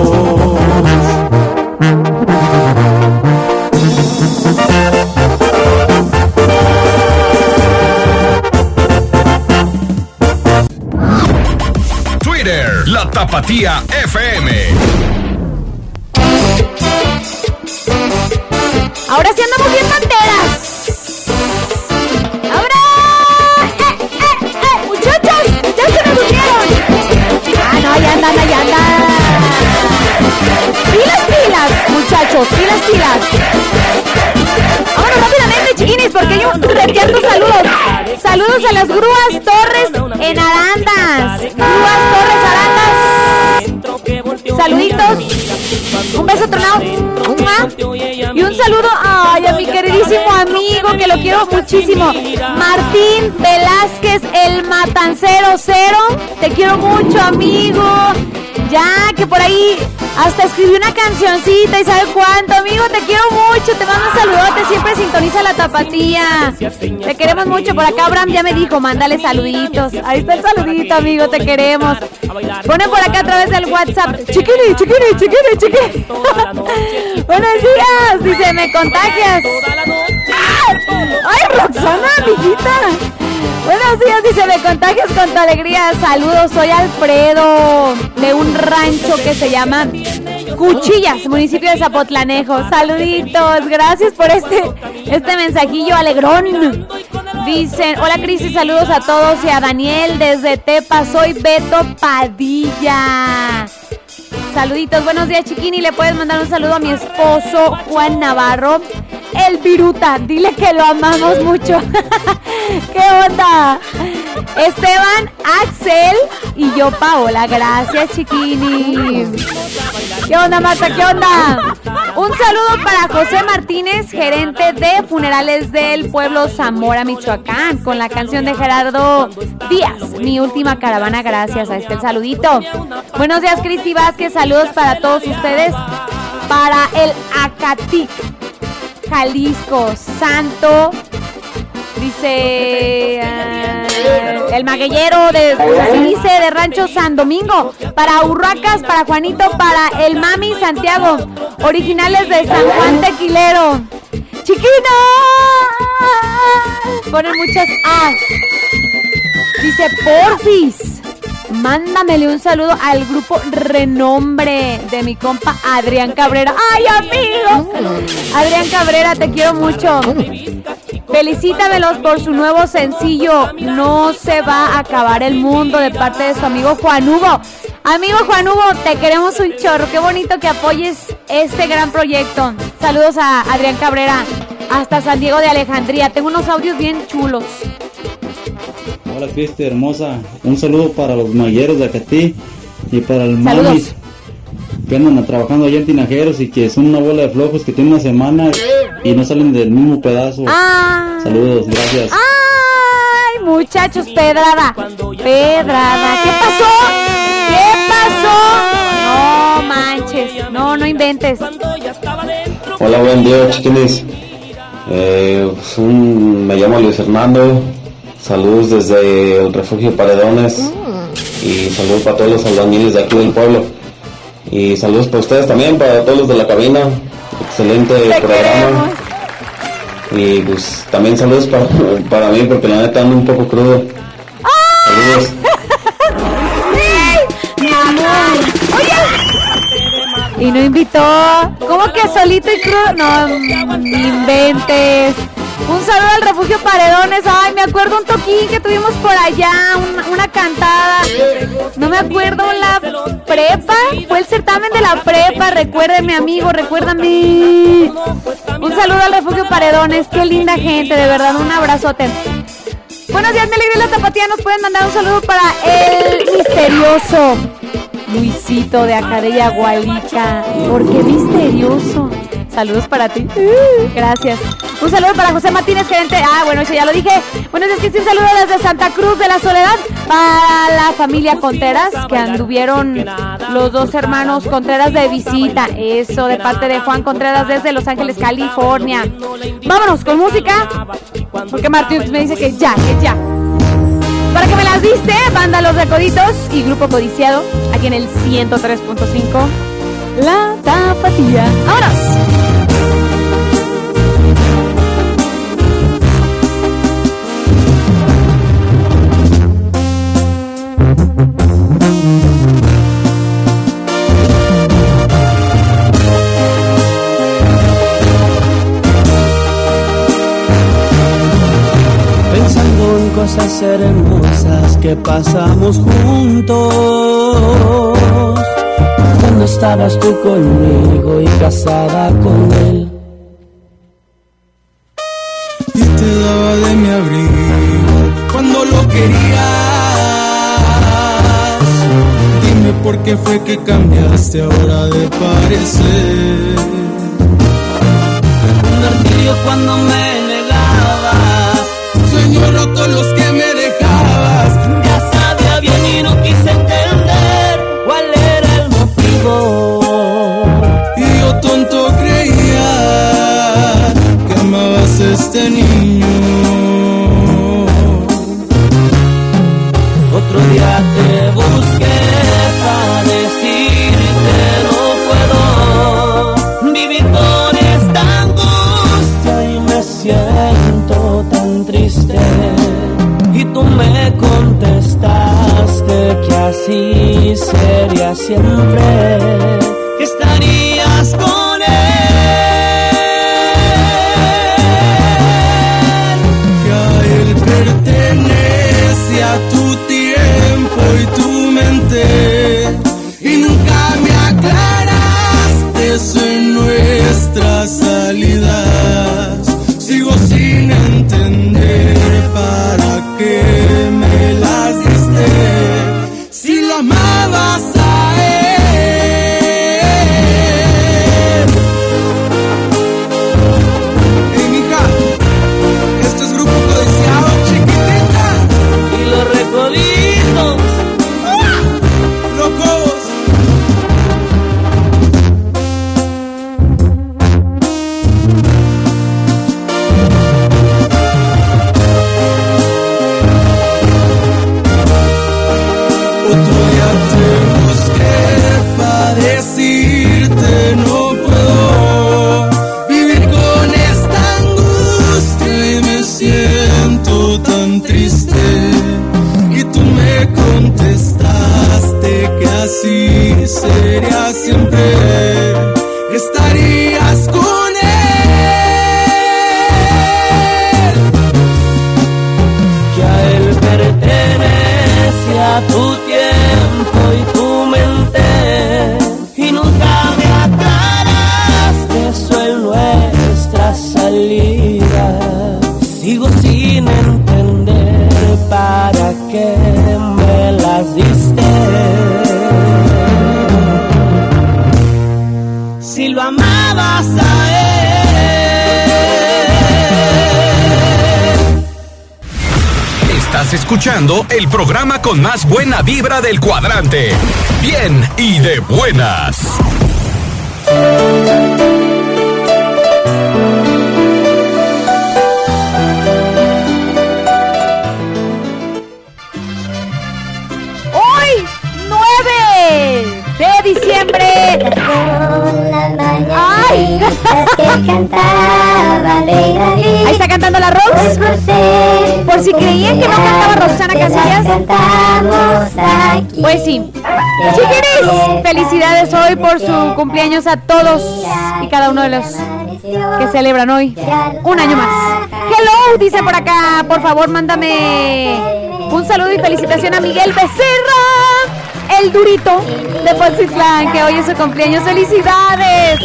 Twitter, la Tapatía FM. Beso tronado. Y un saludo a mi queridísimo amigo que lo quiero muchísimo. Martín Velázquez, el matancero cero. Te quiero mucho, amigo. Ya, que por ahí hasta escribió una cancioncita y sabe cuánto, amigo, te quiero mucho, te mando un saludote, siempre sintoniza la tapatía. Te queremos mucho, por acá Abraham ya me dijo, mándale saluditos. Ahí está el saludito, amigo, te queremos. Pone por acá a través del WhatsApp, chiquini, chiquini, chiquini, chiquini. Buenos días, dice, me contagias. Ay, Roxana, amiguita. Buenos días, dice, me contagias con tu alegría. Saludos, soy Alfredo, de un rancho que se llama Cuchillas, municipio de Zapotlanejo. Saluditos, gracias por este, este mensajillo alegrón. Dicen, hola Cristi, saludos a todos y a Daniel desde Tepa, soy Beto Padilla. Saluditos, buenos días Chiquini, le puedes mandar un saludo a mi esposo Juan Navarro, el Viruta, dile que lo amamos mucho. ¿Qué onda? Esteban, Axel y yo Paola, gracias Chiquini. ¿Qué onda Marta? ¿Qué onda? Un saludo para José Martínez, gerente de funerales del pueblo Zamora, Michoacán, con la canción de Gerardo Díaz, mi última caravana, gracias a este el saludito. Buenos días Cristi Vázquez, saludos para todos ustedes. para el Acatic, Jalisco, Santo. Dice el maguellero de de Rancho San Domingo. Para Urracas, para Juanito, para el Mami Santiago. Originales de San Juan Tequilero. ¡Chiquina! Ponen muchas A. Dice Porfis. Mándamele un saludo al grupo Renombre de mi compa Adrián Cabrera. ¡Ay, amigo! Adrián Cabrera, te quiero mucho. Felicítamelos por su nuevo sencillo. No se va a acabar el mundo de parte de su amigo Juan Hugo. Amigo Juan Hugo, te queremos un chorro. Qué bonito que apoyes este gran proyecto. Saludos a Adrián Cabrera hasta San Diego de Alejandría. Tengo unos audios bien chulos. Hola Cristi, hermosa. Un saludo para los magueros de Acatí y para el Saludos. mamis que andan trabajando allá en Tinajeros y que son una bola de flojos que tienen una semana y no salen del mismo pedazo. Ah. Saludos, gracias. ¡Ay, muchachos! Pedrada. Pedrada. ¿Qué pasó? ¿Qué pasó? No manches. No, no inventes. Hola, buen día, chiquinis. Eh, un- me llamo Luis Fernando. Saludos desde el refugio Paredones. Y saludos para todos los albañiles de aquí del pueblo. Y saludos para ustedes también, para todos los de la cabina. Excelente programa. Y pues también saludos para, para mí porque la neta ando un poco crudo. Saludos. Mi amor. Oye. Y no invitó. ¿Cómo que solito y crudo? No, inventes. Un saludo al refugio Paredones. Ay, me acuerdo un toquín que tuvimos por allá, una, cantada. No me acuerdo la prepa. Fue el certamen de la prepa. Recuérdeme, amigo, recuérdame. Un saludo al refugio Paredones. Qué linda gente, de verdad. Un abrazote. Buenos días, mi alegría la tapatía. Nos pueden mandar un saludo para el misterioso Luisito de acá de. ¿Por qué misterioso? Saludos para ti. Gracias. Un saludo para José Martínez, gerente. Ah, bueno, eso ya lo dije. Buenos días, que un saludo desde Santa Cruz de la Soledad para la familia Contreras, que anduvieron los dos hermanos Contreras de visita. Eso de parte de Juan Contreras desde Los Ángeles, California. Vámonos con música, porque Martín me dice que ya, que ya. Para que me las diste, banda Los Recoditos y Grupo Codiciado, aquí en el 103.5. La Tapatía. ¡Vámonos! Hermosas que pasamos juntos. Cuando estabas tú conmigo y casada con él. y te daba de mi abrigo cuando lo querías. Dime por qué fue que cambiaste ahora de parecer. Con más buena vibra del cuadrante. Bien y de buenas. Hoy, 9 de diciembre. ¡Ay! Ahí está cantando la Rox. Por si creían que no cantaba Roxana Casillas. Pues sí. Chiquiris, felicidades hoy por su cumpleaños a todos y cada uno de los que celebran hoy. Un año más. Hello, dice por acá. Por favor, mándame un saludo y felicitación a Miguel Becerra, el durito de Poncitlán, que hoy es su cumpleaños. ¡Felicidades!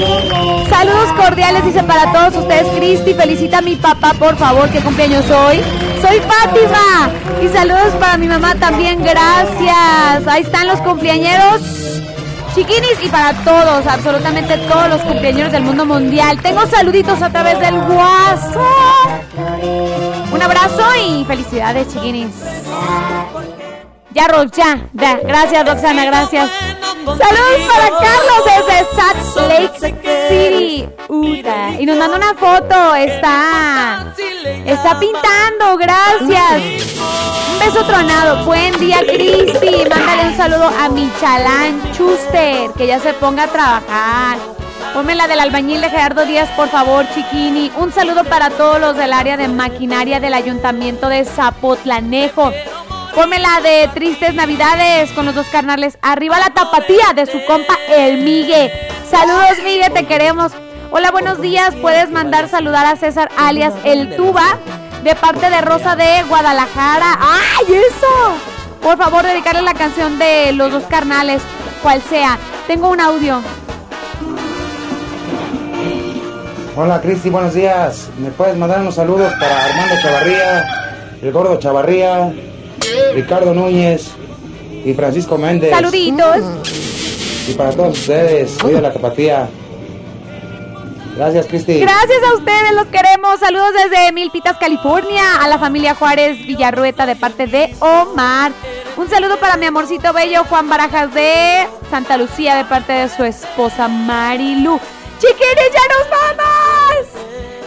Saludos cordiales, dice para todos ustedes, Cristi. Felicita a mi papá, por favor, que cumpleaños hoy. Soy Fátima. Y saludos para mi mamá también, gracias. Ahí están los cumpleañeros. Chiquinis y para todos, absolutamente todos los cumpleaños del mundo mundial. Tengo saluditos a través del WhatsApp. Un abrazo y felicidades, chiquinis. Ya, Rox, ya, ya. Gracias, Roxana, gracias. Saludos para Carlos desde Salt Lake City, Utah. Y nos manda una foto. Está, está pintando, gracias. Un beso tronado. Buen día, Cristi. Mándale un saludo a Michalán Chuster, que ya se ponga a trabajar. Ponme la del albañil de Gerardo Díaz, por favor, chiquini. Un saludo para todos los del área de maquinaria del ayuntamiento de Zapotlanejo. Ponme la de Tristes Navidades con los dos carnales. Arriba la tapatía de su compa El Migue. Saludos, Migue, te queremos. Hola, buenos días. Puedes mandar saludar a César alias El Tuba de parte de Rosa de Guadalajara. ¡Ay, eso! Por favor, dedicarle la canción de los dos carnales, cual sea. Tengo un audio. Hola Cristi, buenos días. ¿Me puedes mandar unos saludos para Armando Chavarría, el gordo Chavarría, Ricardo Núñez y Francisco Méndez? Saluditos. Y para todos ustedes, soy de la Tapatía. Gracias, Cristi. Gracias a ustedes, los queremos. Saludos desde Milpitas, California, a la familia Juárez Villarrueta de parte de Omar. Un saludo para mi amorcito bello Juan Barajas de Santa Lucía de parte de su esposa Marilu. Chiquines, ya nos vamos.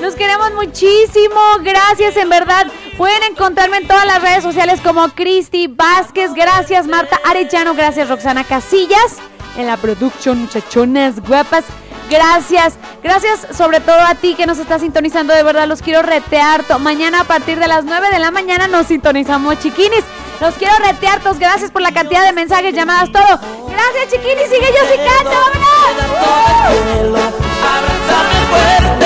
Los queremos muchísimo. Gracias, en verdad. Pueden encontrarme en todas las redes sociales como Cristi Vázquez. Gracias, Marta Arellano. Gracias, Roxana Casillas. En la producción, muchachonas guapas. Gracias, gracias sobre todo a ti que nos estás sintonizando, de verdad los quiero retear. Mañana a partir de las 9 de la mañana nos sintonizamos, chiquinis. Los quiero retear, gracias por la cantidad de mensajes, llamadas, todo. Gracias, chiquinis, sigue yo sí canto, vámonos.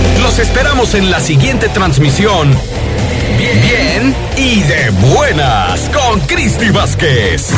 Los esperamos en la siguiente transmisión. Bien, bien y de buenas con Cristi Vázquez.